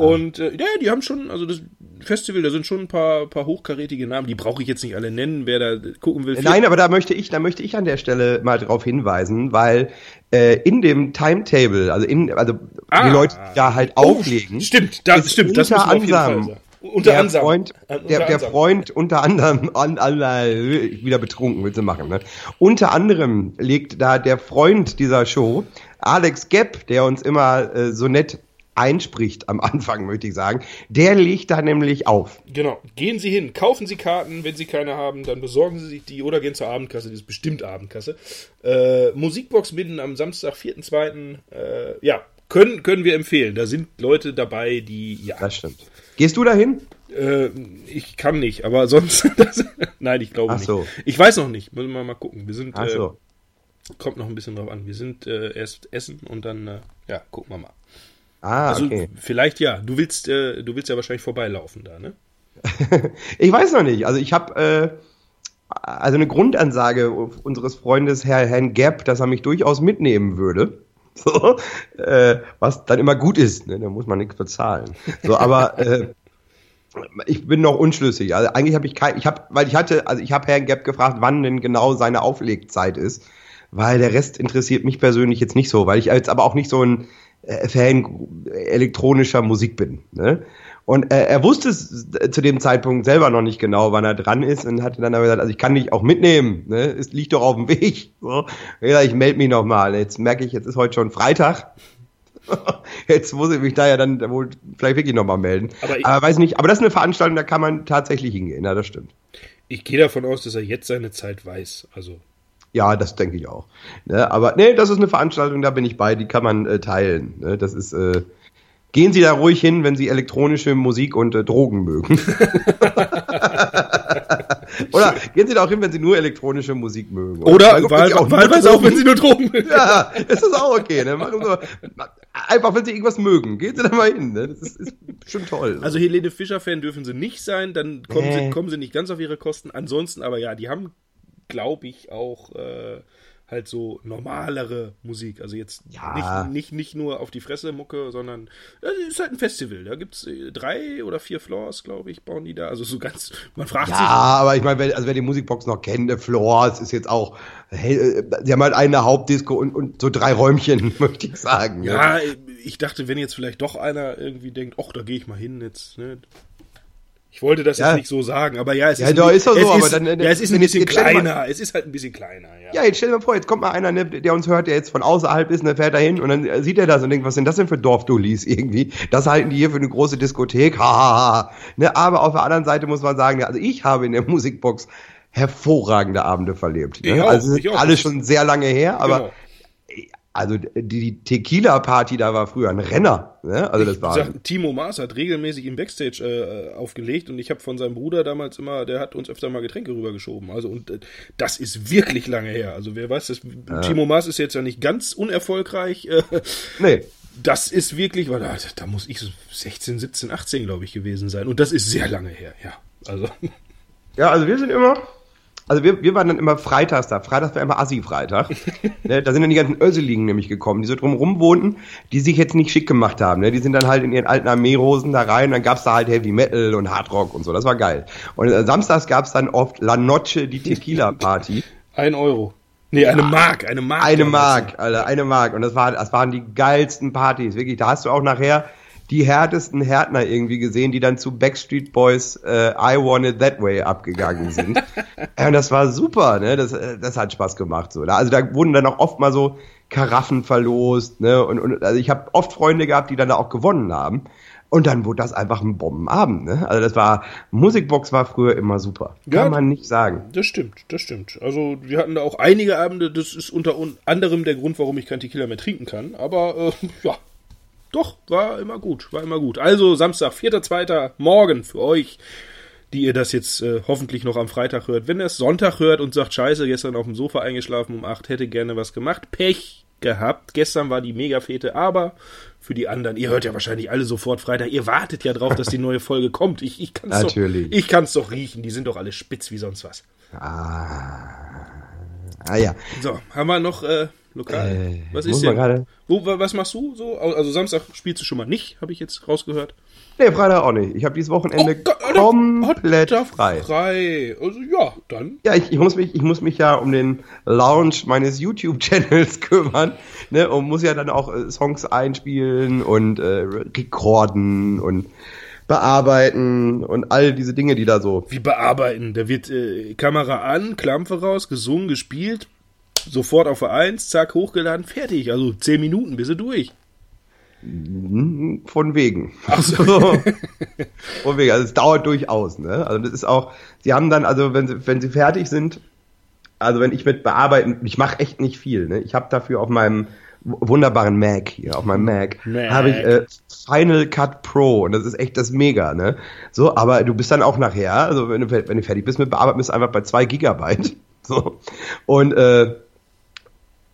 Und äh, ja, die haben schon, also das Festival, da sind schon ein paar, paar hochkarätige Namen, die brauche ich jetzt nicht alle nennen, wer da gucken will. Nein, aber da möchte ich, da möchte ich an der Stelle mal drauf hinweisen, weil äh, in dem Timetable, also in, also Ah. die Leute, die da halt Oh, auflegen, Stimmt, das ist stimmt, das unter müssen wir auf jeden Fall anderem sagen. Unter der anderem. Freund, Äh, unter der, der anderem. Freund unter anderem, an, an, äh, wieder betrunken, willst du machen, ne? Unter anderem legt da der Freund dieser Show, Alex Gepp, der uns immer äh, so nett einspricht am Anfang, möchte ich sagen, der legt da nämlich auf. Genau. Gehen Sie hin, kaufen Sie Karten, wenn Sie keine haben, dann besorgen Sie sich die oder gehen zur Abendkasse, die ist bestimmt Abendkasse. Äh, Musikbox mitten am Samstag, 4.2. Äh, ja, können, können wir empfehlen. Da sind Leute dabei, die, ja, Das stimmt. Gehst du dahin? äh, ich kann nicht, aber sonst, das, nein, ich glaube Ach so. nicht. Ich weiß noch nicht, müssen wir mal gucken. Wir sind, Ach so. äh, kommt noch ein bisschen drauf an. Wir sind äh, erst essen und dann, äh, ja, gucken wir mal. Ah, Also okay. vielleicht ja. Du willst, äh, du willst ja wahrscheinlich vorbeilaufen da, ne? Ich weiß noch nicht. Also ich habe äh, also eine Grundansage unseres Freundes Herr Herrn Gap, dass er mich durchaus mitnehmen würde. So, äh, was dann immer gut ist, ne? da muss man nichts bezahlen. So, aber äh, ich bin noch unschlüssig. Also eigentlich habe ich kein, ich habe, weil ich hatte, also ich habe Herrn Gap gefragt, wann denn genau seine Auflegzeit ist, weil der Rest interessiert mich persönlich jetzt nicht so, weil ich jetzt aber auch nicht so ein äh, Fan elektronischer Musik bin. Ne? Und äh, er wusste es zu dem Zeitpunkt selber noch nicht genau, wann er dran ist und hatte dann aber gesagt, also ich kann dich auch mitnehmen, ne? es liegt doch auf dem Weg. So. Ja, ich melde mich nochmal. Jetzt merke ich, jetzt ist heute schon Freitag. Jetzt muss ich mich da ja dann wohl vielleicht wirklich nochmal melden. Aber ich- aber weiß nicht, aber das ist eine Veranstaltung, da kann man tatsächlich hingehen, ja, das stimmt. Ich gehe davon aus, dass er jetzt seine Zeit weiß. Also Ja, das denke ich auch. Ne, aber nee, das ist eine Veranstaltung, da bin ich bei, die kann man äh, teilen. Ne, das ist, äh, gehen Sie da ruhig hin, wenn Sie elektronische Musik und äh, Drogen mögen. Oder gehen Sie da auch hin, wenn Sie nur elektronische Musik mögen. Oder Weil- wahl, auch wahlweise auch, wenn sie nur Drogen mögen. Ja, ist das auch okay. Ne? Einfach, wenn Sie irgendwas mögen, gehen Sie da mal hin. Ne? Das ist, ist bestimmt toll. Also Helene Fischer-Fan dürfen sie nicht sein, dann kommen, Nee. sie, kommen sie nicht ganz auf ihre Kosten. Ansonsten aber ja, die haben, glaube ich, auch äh, halt so normalere Musik. Also jetzt Ja. nicht, nicht, nicht nur auf die Fresse Mucke, sondern es ist halt ein Festival. Da gibt's äh, drei oder vier Floors, glaube ich, bauen die da. Also so ganz, man fragt Ja, sich. aber ich meine, wer, also wer die Musikbox noch kennt, der Floors ist jetzt auch, hey, äh, sie haben halt eine Hauptdisco und, und so drei Räumchen, möchte ich sagen. ne? Ja, ich dachte, wenn jetzt vielleicht doch einer irgendwie denkt, ach, da gehe ich mal hin jetzt. Ne? Ich wollte das Ja. jetzt nicht so sagen, aber ja, es Ja, ist, ein, ist doch so, aber dann- ja, es ist ein bisschen dir mal- kleiner. Es ist halt ein bisschen kleiner, ja. Ja, jetzt stell dir mal vor, jetzt kommt mal einer, ne, der uns hört, der jetzt von außerhalb ist, und dann fährt er hin und dann äh, sieht er das und denkt, was sind das denn für Dorfdullis irgendwie? Das halten die hier für eine große Diskothek, hahaha. Ne, aber auf der anderen Seite muss man sagen, ja, also ich habe in der Musikbox hervorragende Abende verlebt. Ne? Ich auch, also ich auch. alles schon sehr lange her, aber Genau. Also die, Tequila-Party da war früher ein Renner. Ne? Also das war. Sag, Timo Maas hat regelmäßig im Backstage äh, aufgelegt und ich habe von seinem Bruder damals immer, der hat uns öfter mal Getränke rübergeschoben. Also und äh, das ist wirklich lange her. Also wer weiß, das, Timo Maas ist jetzt ja nicht ganz unerfolgreich. Äh, Nee. das ist wirklich, weil da, da muss ich so 16, 17, 18 glaube ich gewesen sein und das ist sehr lange her. Ja, also Ja, also wir sind immer, also wir, wir waren dann immer freitags da. Freitags war immer Assi-Freitag. ne, da sind dann die ganzen Öseligen nämlich gekommen, die so drumrum wohnten, die sich jetzt nicht schick gemacht haben. Ne? Die sind dann halt in ihren alten Armeehosen da rein, dann gab's da halt Heavy Metal und Hardrock und so. Das war geil. Und äh, samstags gab's dann oft La Noche, die Tequila-Party. ein Euro. Nee, eine Mark, eine Mark. Eine. Mark, Alter, eine Mark. Und das, war, das waren die geilsten Partys, wirklich. Da hast du auch nachher die härtesten Härtner irgendwie gesehen, die dann zu Backstreet Boys äh, I Want It That Way abgegangen sind. ja, und das war super, ne? Das, äh, das hat Spaß gemacht. So. Also da wurden dann auch oft mal so Karaffen verlost, ne? Und, und also ich habe oft Freunde gehabt, die dann da auch gewonnen haben. Und dann wurde das einfach ein Bombenabend, ne? Also das war, Musikbox war früher immer super. Kann Ja. man nicht sagen. Das stimmt, das stimmt. Also wir hatten da auch einige Abende, das ist unter un- anderem der Grund, warum ich kein Tequila mehr trinken kann. Aber äh, ja, doch, war immer gut, war immer gut. Also Samstag, 4.2. morgen für euch, die ihr das jetzt äh, hoffentlich noch am Freitag hört. Wenn ihr es Sonntag hört und sagt, scheiße, gestern auf dem Sofa eingeschlafen um 8, hätte gerne was gemacht, Pech gehabt. Gestern war die Megafete, aber für die anderen, ihr hört ja wahrscheinlich alle sofort Freitag, ihr wartet ja drauf, dass die neue Folge kommt. Ich, ich kann's Natürlich. Doch, ich kann's doch riechen, die sind doch alle spitz wie sonst was. Ah, ah ja. So, haben wir noch äh, lokal? Äh, was ist denn? gerade- Wo, wa- was machst du so? Also Samstag spielst du schon mal nicht, habe ich jetzt rausgehört. Nee, Freitag auch nicht. Ich habe dieses Wochenende Gott, Alter, komplett frei. frei. Also ja, dann. Ja, ich, ich, muss mich, ich muss mich ja um den Launch meines YouTube-Channels kümmern ne, und muss ja dann auch äh, Songs einspielen und äh, recorden und bearbeiten und all diese Dinge, die da so. Wie bearbeiten? Da wird äh, Kamera an, Klampe raus, gesungen, gespielt, sofort auf A1, zack, hochgeladen, fertig. Also zehn Minuten, bist du durch. Von wegen. Ach so. Von wegen. Also es dauert durchaus, ne? Also das ist auch, sie haben dann, also wenn sie, wenn sie fertig sind, also wenn ich mit bearbeiten, ich mache echt nicht viel, ne? Ich habe dafür auf meinem wunderbaren Mac hier, auf meinem Mac, Mac. habe ich äh, Final Cut Pro und das ist echt das Mega, ne? So, aber du bist dann auch nachher, also wenn du, wenn du fertig bist mit bearbeiten, bist du einfach bei zwei Gigabyte. So. Und äh,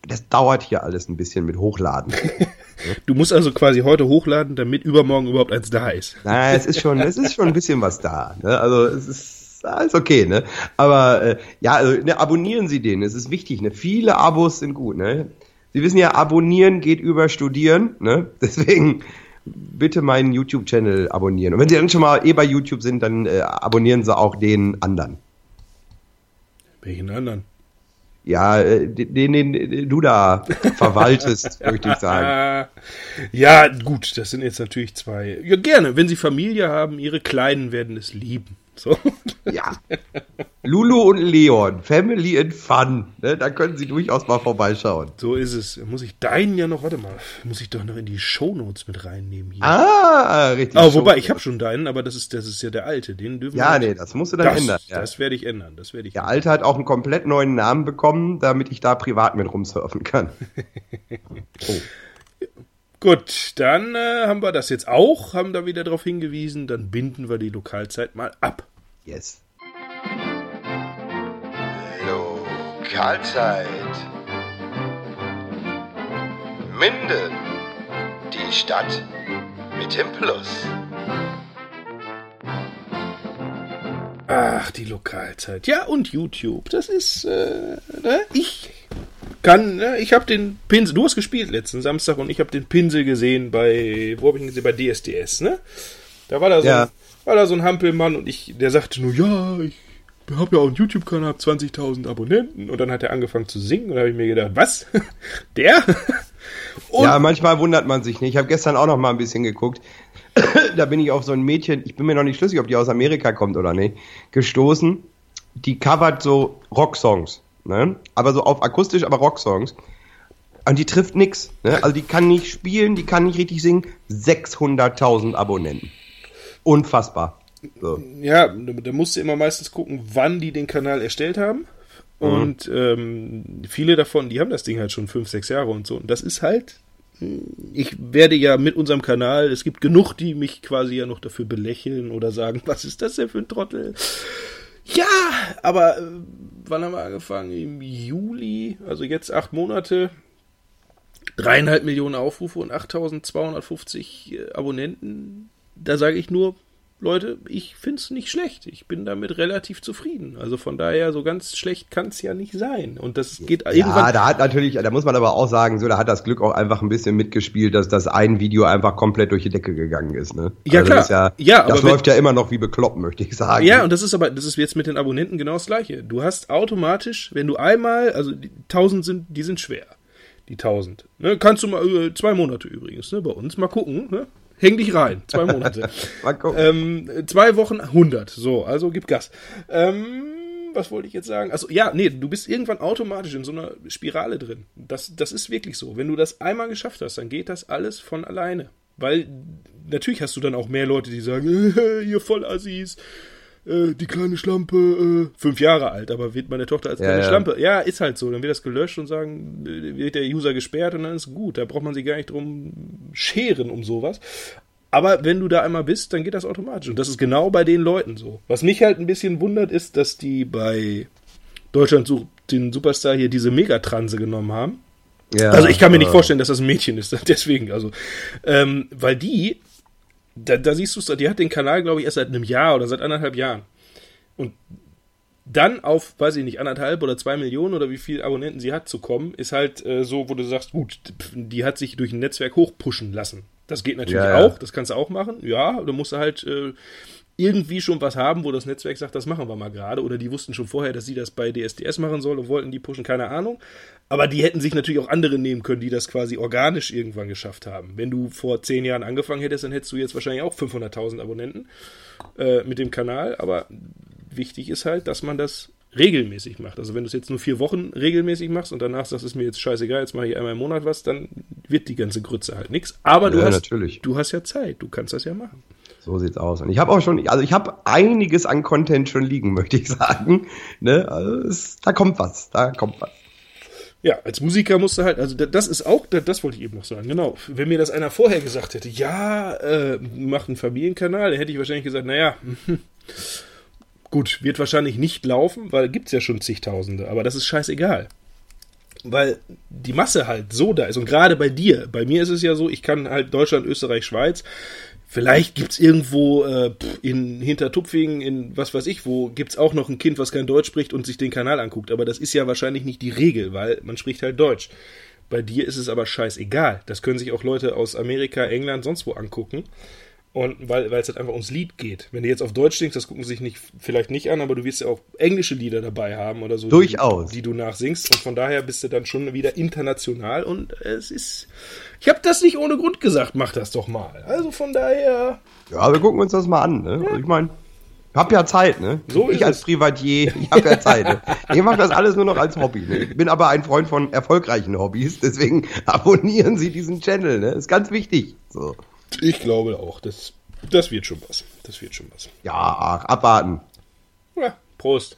das dauert hier alles ein bisschen mit Hochladen. Du musst also quasi heute hochladen, damit übermorgen überhaupt eins da ist. Naja, es ist schon, es ist schon ein bisschen was da. Ne? Also es ist alles okay, ne? Aber äh, ja, also, ne, abonnieren Sie den, es ist wichtig, ne? Viele Abos sind gut, ne? Sie wissen ja, abonnieren geht über studieren, ne? Deswegen bitte meinen YouTube-Channel abonnieren. Und wenn Sie dann schon mal eh bei YouTube sind, dann äh, abonnieren Sie auch den anderen. Welchen anderen? Ja, äh, den, den, den du da verwaltest, möchte ich sagen. Ja, gut, das sind jetzt natürlich zwei. Ja, gerne. Wenn Sie Familie haben, Ihre Kleinen werden es lieben. So. Ja. Lulu und Leon, Family and Fun. Ne? Da können Sie durchaus mal vorbeischauen. So ist es. Muss ich deinen ja noch, warte mal, muss ich doch noch in die Shownotes mit reinnehmen hier. Ah, richtig. Schon. wobei, ich habe schon deinen, aber das ist, das ist ja der alte. Den dürfen Ja, wir nee, das musst du dann das, ändern. Ja. das werde ich ändern. Das werde ich Der Alte hat auch einen komplett neuen Namen bekommen, damit ich da privat mit rumsurfen kann. Gut, dann äh, haben wir das jetzt auch, haben da wieder darauf hingewiesen, dann binden wir die Lokalzeit mal ab. Yes. Lokalzeit. Minden. Die Stadt mit dem Plus. Ach, die Lokalzeit. Ja, und YouTube. Das ist, äh, ne? ich kann, ne? ich habe den Pinsel, du hast gespielt letzten Samstag und ich habe den Pinsel gesehen bei, wo habe ich ihn gesehen? Bei DSDS, ne? Da war da so, Ja. ein, war da so ein Hampelmann und ich, der sagte nur, ja, ich habe ja auch einen YouTube-Kanal, hab 20.000 Abonnenten und dann hat er angefangen zu singen und da habe ich mir gedacht, was? der? Und ja, manchmal wundert man sich nicht. Ich habe gestern auch noch mal ein bisschen geguckt. da bin ich auf so ein Mädchen, ich bin mir noch nicht schlüssig, ob die aus Amerika kommt oder nicht, gestoßen. Die covert so Rocksongs, ne? Aber so auf akustisch, aber Rocksongs. Und die trifft nix, ne? Also die kann nicht spielen, die kann nicht richtig singen. 600.000 Abonnenten. Unfassbar. So. Ja, da musst du immer meistens gucken, wann die den Kanal erstellt haben. Und ähm, viele davon, die haben das Ding halt schon fünf, sechs Jahre und so. Und das ist halt, ich werde ja mit unserem Kanal, es gibt genug, die mich quasi ja noch dafür belächeln oder sagen, was ist das denn für ein Trottel? Ja, aber äh, wann haben wir angefangen? Im Juli, also jetzt acht Monate, dreieinhalb Millionen Aufrufe und 8250 äh, Abonnenten. Da sage ich nur, Leute, ich finde es nicht schlecht. Ich bin damit relativ zufrieden. Also von daher, so ganz schlecht kann es ja nicht sein. Und das geht Ja, irgendwann. da hat natürlich, da muss man aber auch sagen, so, da hat das Glück auch einfach ein bisschen mitgespielt, dass das ein Video einfach komplett durch die Decke gegangen ist, ne? Ja, klar. Das, ja, Ja, das aber wenn- läuft ja immer noch wie bekloppt, möchte ich sagen. Ja, und das ist aber, das ist jetzt mit den Abonnenten genau das gleiche. Du hast automatisch, wenn du einmal, also die 1000 sind, die sind schwer. Die 1000. Ne, kannst du mal, äh, zwei Monate übrigens, ne, bei uns, mal gucken, ne? Häng dich rein, zwei Monate. Mal gucken. ähm, zwei Wochen 100, so, also gib Gas. Ähm, was wollte ich jetzt sagen? Also ja, nee, du bist irgendwann automatisch in so einer Spirale drin. Das, das ist wirklich so. Wenn du das einmal geschafft hast, dann geht das alles von alleine. Weil natürlich hast du dann auch mehr Leute, die sagen, ihr Vollassis, äh, die kleine Schlampe, äh, fünf Jahre alt, aber wird meine Tochter als Ja, kleine ja. Schlampe. Ja, ist halt so. Dann wird das gelöscht und sagen, äh, wird der User gesperrt und dann ist gut. Da braucht man sich gar nicht drum scheren um sowas. Aber wenn du da einmal bist, dann geht das automatisch. Und das ist genau bei den Leuten so. Was mich halt ein bisschen wundert, ist, dass die bei Deutschland sucht den Superstar hier diese Megatranse genommen haben. Ja, Also ich kann mir nicht vorstellen, dass das ein Mädchen ist. Deswegen, also, ähm, weil die, da, da siehst du es, die hat den Kanal, glaube ich, erst seit einem Jahr oder seit anderthalb Jahren. Und dann auf, weiß ich nicht, anderthalb oder zwei Millionen oder wie viele Abonnenten sie hat zu kommen, ist halt äh, so, wo du sagst, gut, die hat sich durch ein Netzwerk hochpushen lassen. Das geht natürlich Ja, ja. auch, das kannst du auch machen. Ja, du musst halt äh, irgendwie schon was haben, wo das Netzwerk sagt, das machen wir mal gerade. Oder die wussten schon vorher, dass sie das bei DSDS machen soll und wollten die pushen, keine Ahnung. Aber die hätten sich natürlich auch andere nehmen können, die das quasi organisch irgendwann geschafft haben. Wenn du vor zehn Jahren angefangen hättest, dann hättest du jetzt wahrscheinlich auch 500.000 Abonnenten äh, mit dem Kanal. Aber wichtig ist halt, dass man das regelmäßig macht. Also wenn du es jetzt nur vier Wochen regelmäßig machst und danach sagst, es ist mir jetzt scheißegal, jetzt mache ich einmal im Monat was, dann wird die ganze Grütze halt nichts. Aber du Ja, hast, natürlich. du hast ja Zeit, du kannst das ja machen. So sieht's aus. Und ich habe auch schon, also ich habe einiges an Content schon liegen, möchte ich sagen. Ne? Also es, da kommt was, da kommt was. Ja, als Musiker musst du halt, also da- das ist auch, da- das wollte ich eben noch sagen, genau. Wenn mir das einer vorher gesagt hätte, ja, äh, mach einen Familienkanal, dann hätte ich wahrscheinlich gesagt, naja, gut, wird wahrscheinlich nicht laufen, weil gibt's ja schon zigtausende, aber das ist scheißegal. Weil die Masse halt so da ist. Und gerade bei dir, bei mir ist es ja so, ich kann halt Deutschland, Österreich, Schweiz. Vielleicht gibt's irgendwo äh, in Hintertupfingen, in was weiß ich wo, gibt's auch noch ein Kind, was kein Deutsch spricht und sich den Kanal anguckt. Aber das ist ja wahrscheinlich nicht die Regel, weil man spricht halt Deutsch. Bei dir ist es aber scheißegal. Das können sich auch Leute aus Amerika, England, sonst wo angucken. Und weil, weil es halt einfach ums Lied geht. Wenn du jetzt auf Deutsch singst, das gucken sie sich nicht, vielleicht nicht an, aber du wirst ja auch englische Lieder dabei haben oder so. Durchaus. Die, die du nachsingst. Und von daher bist du dann schon wieder international. Und es ist. Ich habe das nicht ohne Grund gesagt, mach das doch mal. Also von daher. Ja, wir gucken uns das mal an. Ne? Also ich meine, ich habe ja Zeit, ne? So ich als es. Privatier, ich habe ja Zeit. Ne? Ich mache das alles nur noch als Hobby. Ne? Ich bin aber ein Freund von erfolgreichen Hobbys, deswegen abonnieren Sie diesen Channel. Ne? Ist ganz wichtig. So. Ich glaube auch, das, das wird schon was. Das wird schon was. Ja, ach, abwarten. Ja, Prost.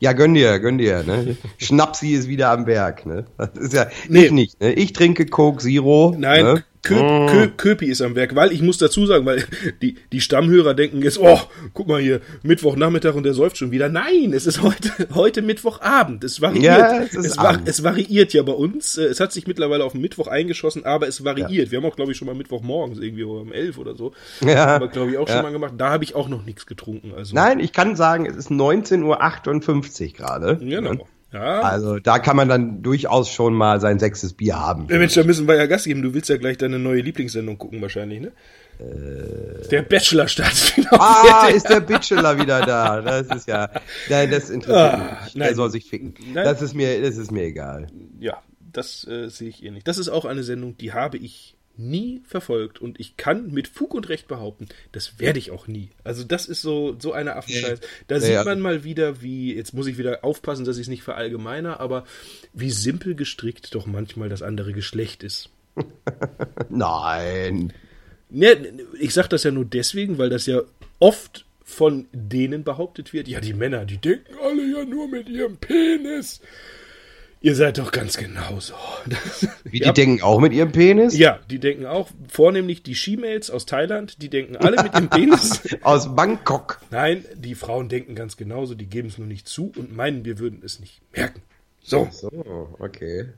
Ja, gönn dir, gönn dir. Ne? Schnapsi ist wieder am Werk. Ne? Das ist ja Nee. ich nicht. Ne? Ich trinke Coke Zero. Nein, Ne? Kö Kö Köpi ist am Werk, weil ich muss dazu sagen, weil die, die Stammhörer denken jetzt, oh, guck mal hier, Mittwochnachmittag und der säuft schon wieder. Nein, es ist heute, heute Mittwochabend. Es variiert. Ja, es es, var es variiert ja bei uns. Äh, Es hat sich mittlerweile auf den Mittwoch eingeschossen, aber es variiert. Wir haben auch, glaube ich, schon mal Mittwochmorgens irgendwie um 11 oder so. Ja, Haben wir, glaube ich, auch ja. schon mal gemacht. Da habe ich auch noch nichts getrunken. Also, Nein, ich kann sagen, es ist 19.58 Uhr gerade. Genau. Ja. Also da kann man dann durchaus schon mal sein sechstes Bier haben. Ja, Mensch, da müssen wir ja Gas geben. Du willst ja gleich deine neue Lieblingssendung gucken, wahrscheinlich, ne? der Bachelor startet wieder. Ah, ist der Bachelor wieder da. Das ist ja. Nein, das interessiert Ah, mich nein. Der soll sich ficken. Nein. Das ist mir, das ist mir egal. ja, das äh, sehe ich eh nicht. Das ist auch eine Sendung, die habe ich nie verfolgt und ich kann mit Fug und Recht behaupten, das werde ich auch nie. Also das ist so so eine Affenscheiß. Da sieht ja. man mal wieder, wie jetzt muss ich wieder aufpassen, dass ich es nicht verallgemeiner, aber wie simpel gestrickt doch manchmal das andere Geschlecht ist. Nein. Ne, ich sage das ja nur deswegen, weil das ja oft von denen behauptet wird, ja, die Männer, die denken alle ja nur mit ihrem Penis. Ihr seid doch ganz genauso. Das, Wie ja, die denken auch mit ihrem Penis? ja, die denken auch, vornehmlich die She-Mails aus Thailand, die denken alle mit ihrem Penis. Aus Bangkok. Nein, die Frauen denken ganz genauso, die geben es nur nicht zu und meinen, wir würden es nicht merken. So, So, okay.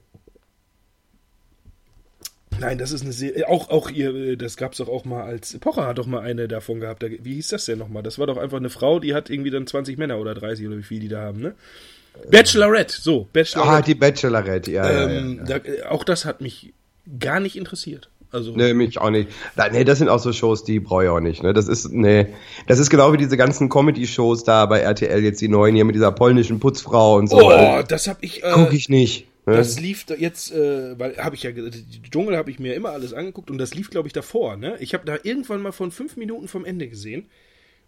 nein, das ist eine Serie, auch, auch ihr, äh, das gab's doch auch mal als, Pocher hat doch mal eine davon gehabt, wie hieß das denn nochmal? Das war doch einfach eine Frau, die hat irgendwie dann 20 Männer oder 30 oder wie viel die da haben, ne? Bachelorette, so, Ah, Bachelorette. die Bachelorette, ja. ja, ja. ähm, Da, auch das hat mich gar nicht interessiert. Also, Nee, mich auch nicht. Da, nee, das sind auch so Shows, die brauche ich auch nicht. Ne? Das ist, nee, das ist genau wie diese ganzen Comedy-Shows da bei RTL, jetzt die neuen hier mit dieser polnischen Putzfrau und so. oh, das hab ich, äh, Guck ich nicht. Ne? Das lief jetzt, äh, weil habe ich ja, Dschungel habe ich mir immer alles angeguckt und das lief, glaube ich, davor. Ne? Ich habe da irgendwann mal von fünf Minuten vom Ende gesehen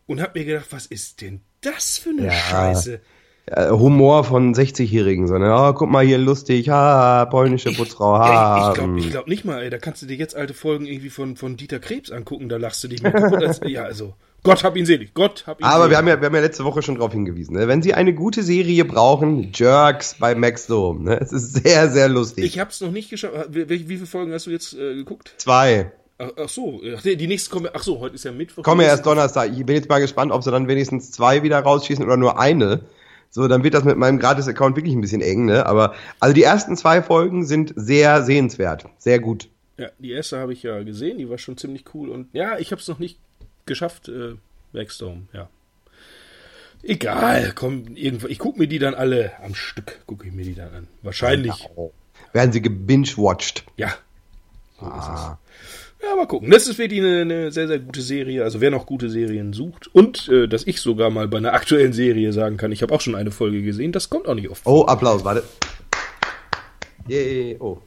und habe mir gedacht, was ist denn das für eine Ja. Scheiße? Äh, Humor von 60-Jährigen, so, ne? Oh, guck mal hier lustig, ha, polnische Putzfrau, ha. Ey, ich glaube hm. ich glaub nicht mal, ey, da kannst du dir jetzt alte Folgen irgendwie von, von Dieter Krebs angucken, da lachst du dich mehr kaputt als, ja, also, Gott hab ihn selig, Gott hab ihn Aber selig. wir haben, ja, wir haben ja letzte Woche schon darauf hingewiesen. Ne? Wenn Sie eine gute Serie brauchen, Jerks bei Max Dome. Ne? Es ist sehr, sehr lustig. Ich hab's noch nicht geschafft. Wie, wie viele Folgen hast du jetzt äh, geguckt? Zwei. Ach, ach so, ach, die die nächste kommen, ach so, heute ist ja Mittwoch. Kommen ja erst Donnerstag. Ich bin jetzt mal gespannt, ob sie dann wenigstens zwei wieder rausschießen oder nur eine. So, dann wird das mit meinem Gratis-Account wirklich ein bisschen eng, ne? Aber, also die ersten zwei Folgen sind sehr sehenswert. Sehr gut. Ja, die erste habe ich ja gesehen, die war schon ziemlich cool und ja, ich habe es noch nicht geschafft, äh, Backstone, ja. Egal, komm, irgendwann. Ich gucke mir die dann alle am Stück, gucke ich mir die dann an. Wahrscheinlich. Werden sie gebingewatcht. Ja. So ist es. Ja, mal gucken. Das ist wirklich eine, eine sehr, sehr gute Serie. Also wer noch gute Serien sucht und äh, dass ich sogar mal bei einer aktuellen Serie sagen kann, ich habe auch schon eine Folge gesehen, das kommt auch nicht oft. Oh, Applaus, warte. Yay, oh.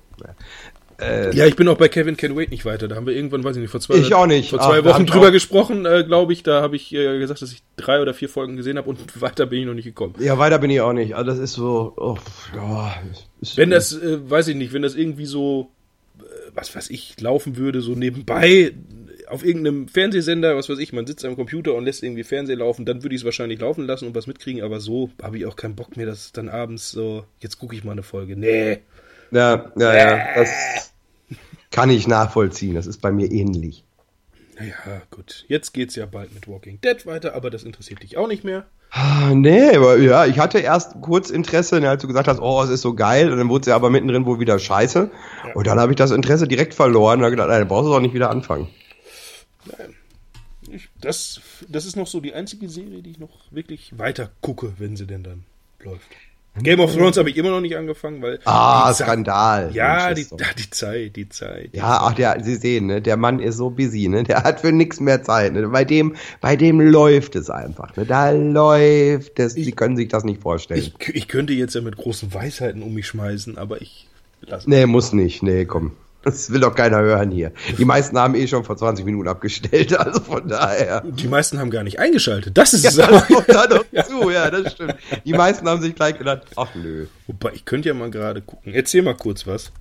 Ja, ich bin auch bei Kevin Can Wait nicht weiter. Da haben wir irgendwann, weiß ich nicht, vor zwei, Ich auch nicht. Vor zwei Ach, Wochen drüber auch- gesprochen, äh, glaube ich. Da habe ich äh, gesagt, dass ich drei oder vier Folgen gesehen habe und weiter bin ich noch nicht gekommen. Ja, weiter bin ich auch nicht. Also das ist so, oh, ja, ist, Wenn das, äh, weiß ich nicht, wenn das irgendwie so, äh, was weiß ich, laufen würde, so nebenbei auf irgendeinem Fernsehsender, was weiß ich, man sitzt am Computer und lässt irgendwie Fernsehen laufen, dann würde ich es wahrscheinlich laufen lassen und was mitkriegen, aber so habe ich auch keinen Bock mehr, dass dann abends so, jetzt gucke ich mal eine Folge. Nee. Ja, ja, ja, das kann ich nachvollziehen. Das ist bei mir ähnlich. Naja, gut. Jetzt geht's ja bald mit Walking Dead weiter, aber das interessiert dich auch nicht mehr. Ah, Nee, aber ja, ich hatte erst kurz Interesse, ne, als du gesagt hast, oh, es ist so geil, und dann wurde es ja aber mittendrin wohl wieder scheiße. Und dann habe ich das Interesse direkt verloren und habe gedacht, nein, dann brauchst du doch nicht wieder anfangen. Ich, das, das ist noch so die einzige Serie, die ich noch wirklich weiter gucke, wenn sie denn dann läuft. Game of Thrones habe ich immer noch nicht angefangen, weil. Ah, die Skandal. Ja, die, die Zeit, die Zeit. Ja, ach, der, Sie sehen, ne, der Mann ist so busy, ne, der hat für nichts mehr Zeit, ne, bei dem, bei dem läuft es einfach, ne, da läuft es, Sie können sich das nicht vorstellen. Ich, ich könnte jetzt ja mit großen Weisheiten um mich schmeißen, aber ich lasse nee, muss nicht, nee, komm. Das will doch keiner hören hier. Die meisten haben eh schon vor 20 Minuten abgestellt, also von daher. Die meisten haben gar nicht eingeschaltet. Das ist Ja, das aber. kommt da noch zu, ja, das stimmt. Die meisten haben sich gleich gedacht, ach nö. Wobei, ich könnte ja mal gerade gucken. Erzähl mal kurz was.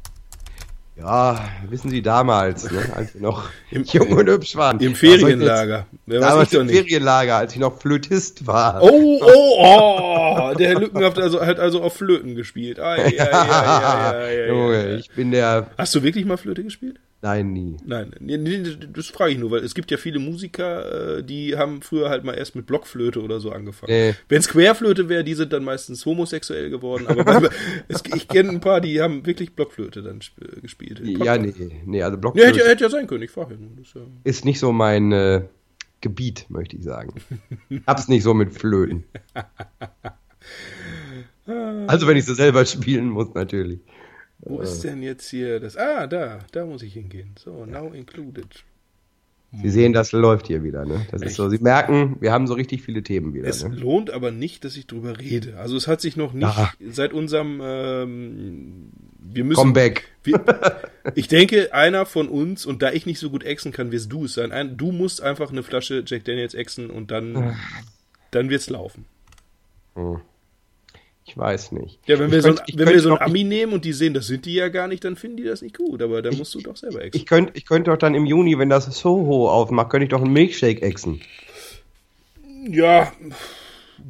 Ja, wissen Sie damals, ne, als wir noch Im- jung und hübsch waren. Im Ferienlager. Jetzt, damals im. Ferienlager, als ich noch Flötist war. Oh, oh, oh, der Herr Lückenhaft also, hat also auf Flöten gespielt. Ai, ai, ai, ai, ai, ai, Junge, ich bin der, Hast du wirklich mal Flöte gespielt? Nein, nie. Nein, nee, nee, das frage ich nur, weil es gibt ja viele Musiker, äh, die haben früher halt mal erst mit Blockflöte oder so angefangen. Nee. Wenn es Querflöte wäre, die sind dann meistens homosexuell geworden. Aber bei, es, ich kenne ein paar, die haben wirklich Blockflöte dann sp- gespielt. Ja, nee, nee, also Ja, Blockflöte hätte, ja- hätte ja sein können, ich frage ja nur. Ist ja ist nicht so mein äh, Gebiet, möchte ich sagen. Hab's nicht so mit Flöten. Also wenn ich sie selber spielen muss, natürlich. Wo ist denn jetzt hier das? Ah, da, da muss ich hingehen. So, now included. Sie sehen, das läuft hier wieder, ne? Das ist so, Sie merken, wir haben so richtig viele Themen wieder, Es ne? lohnt aber nicht, dass ich drüber rede. Also es hat sich noch nicht Ja. seit unserem ähm, wir müssen Comeback. Wir, ich denke, einer von uns, und da ich nicht so gut exen kann, wirst du es sein. Ein, du musst einfach eine Flasche Jack Daniels exen und dann, dann wird's laufen. Ich weiß nicht. Ja, wenn wir ich so ein, wenn wir so ein noch- Ami nehmen und die sehen, das sind die ja gar nicht, dann finden die das nicht gut. Aber da musst du doch selber exen. Ich könnte ich könnte doch dann im Juni, wenn das Soho aufmacht, könnte ich doch einen Milkshake exen. ja,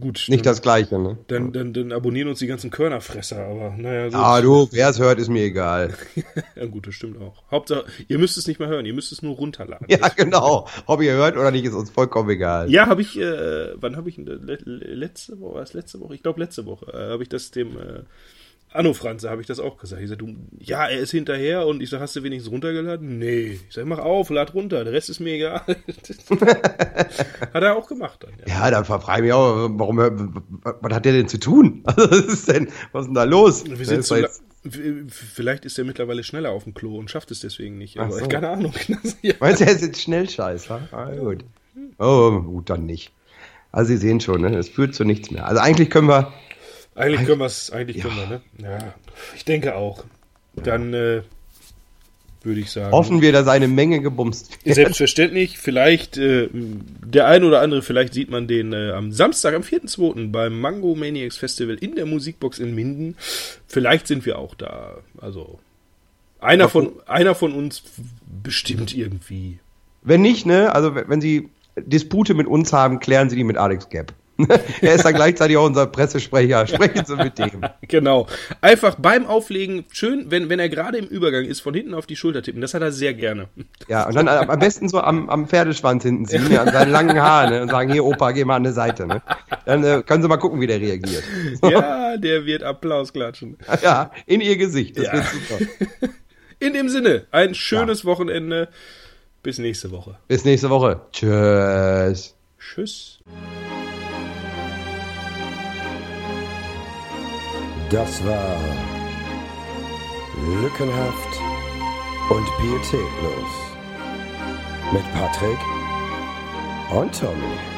gut. Nicht dann, das gleiche, ne? dann, dann, dann abonnieren uns die ganzen Körnerfresser, aber naja, gut. Ah, du, wer es hört, ist mir egal. Ja, gut, das stimmt auch. Hauptsache, ihr müsst es nicht mehr hören, ihr müsst es nur runterladen. Ja, genau. Ob ihr hört oder nicht, ist uns vollkommen egal. Ja, habe ich, äh, wann habe ich le- letzte Woche, war es letzte Woche? Ich glaube letzte Woche, äh, habe ich das dem äh, Anno Franze, habe ich das auch gesagt. Ich sag, du, ja, er ist hinterher und ich sag, hast du wenigstens runtergeladen? Nee. Ich sag, mach auf, lad runter, der Rest ist mir egal. Hat er auch gemacht dann, ja. Ja, dann frage ich mich auch, warum, was hat der denn zu tun? Also, was ist denn, was ist denn da los? Wir sind zu jetzt- Vielleicht ist er mittlerweile schneller auf dem Klo und schafft es deswegen nicht. Aber so. keine Ahnung. Ja. Meinst du, er ist jetzt Schnellscheißer? Ah, gut. Oh, gut, dann nicht. Also, Sie sehen schon, ne? es führt zu nichts mehr. Also, eigentlich können wir, Eigentlich können wir es, eigentlich können wir, ne? Ja, ich denke auch. Dann äh, würde ich sagen. hoffen wir, dass eine Menge gebumst wird. Selbstverständlich, vielleicht äh, der ein oder andere, vielleicht sieht man den äh, am Samstag, am 4.2. beim Mango Maniacs Festival in der Musikbox in Minden. Vielleicht sind wir auch da. Also einer von, einer von uns bestimmt irgendwie. Wenn nicht, ne, also wenn Sie Dispute mit uns haben, klären Sie die mit Alex Gapp. er ist dann gleichzeitig auch unser Pressesprecher. Sprechen Sie mit dem. Genau. Einfach beim Auflegen, schön, wenn, wenn er gerade im Übergang ist, von hinten auf die Schulter tippen. Das hat er sehr gerne. Ja, und dann am besten so am, am Pferdeschwanz hinten ziehen, ja, an seinen langen Haaren ne, und sagen, hier Opa, geh mal an die Seite. Ne? Dann äh, können Sie mal gucken, wie der reagiert. Ja, der wird Applaus klatschen. Ja, in Ihr Gesicht. Das Ja. wird super. In dem Sinne, ein schönes Wochenende. Bis nächste Woche. Bis nächste Woche. Tschüss. Tschüss. Das war Lückenhaft und Pietätlos mit Patrick und Tommy.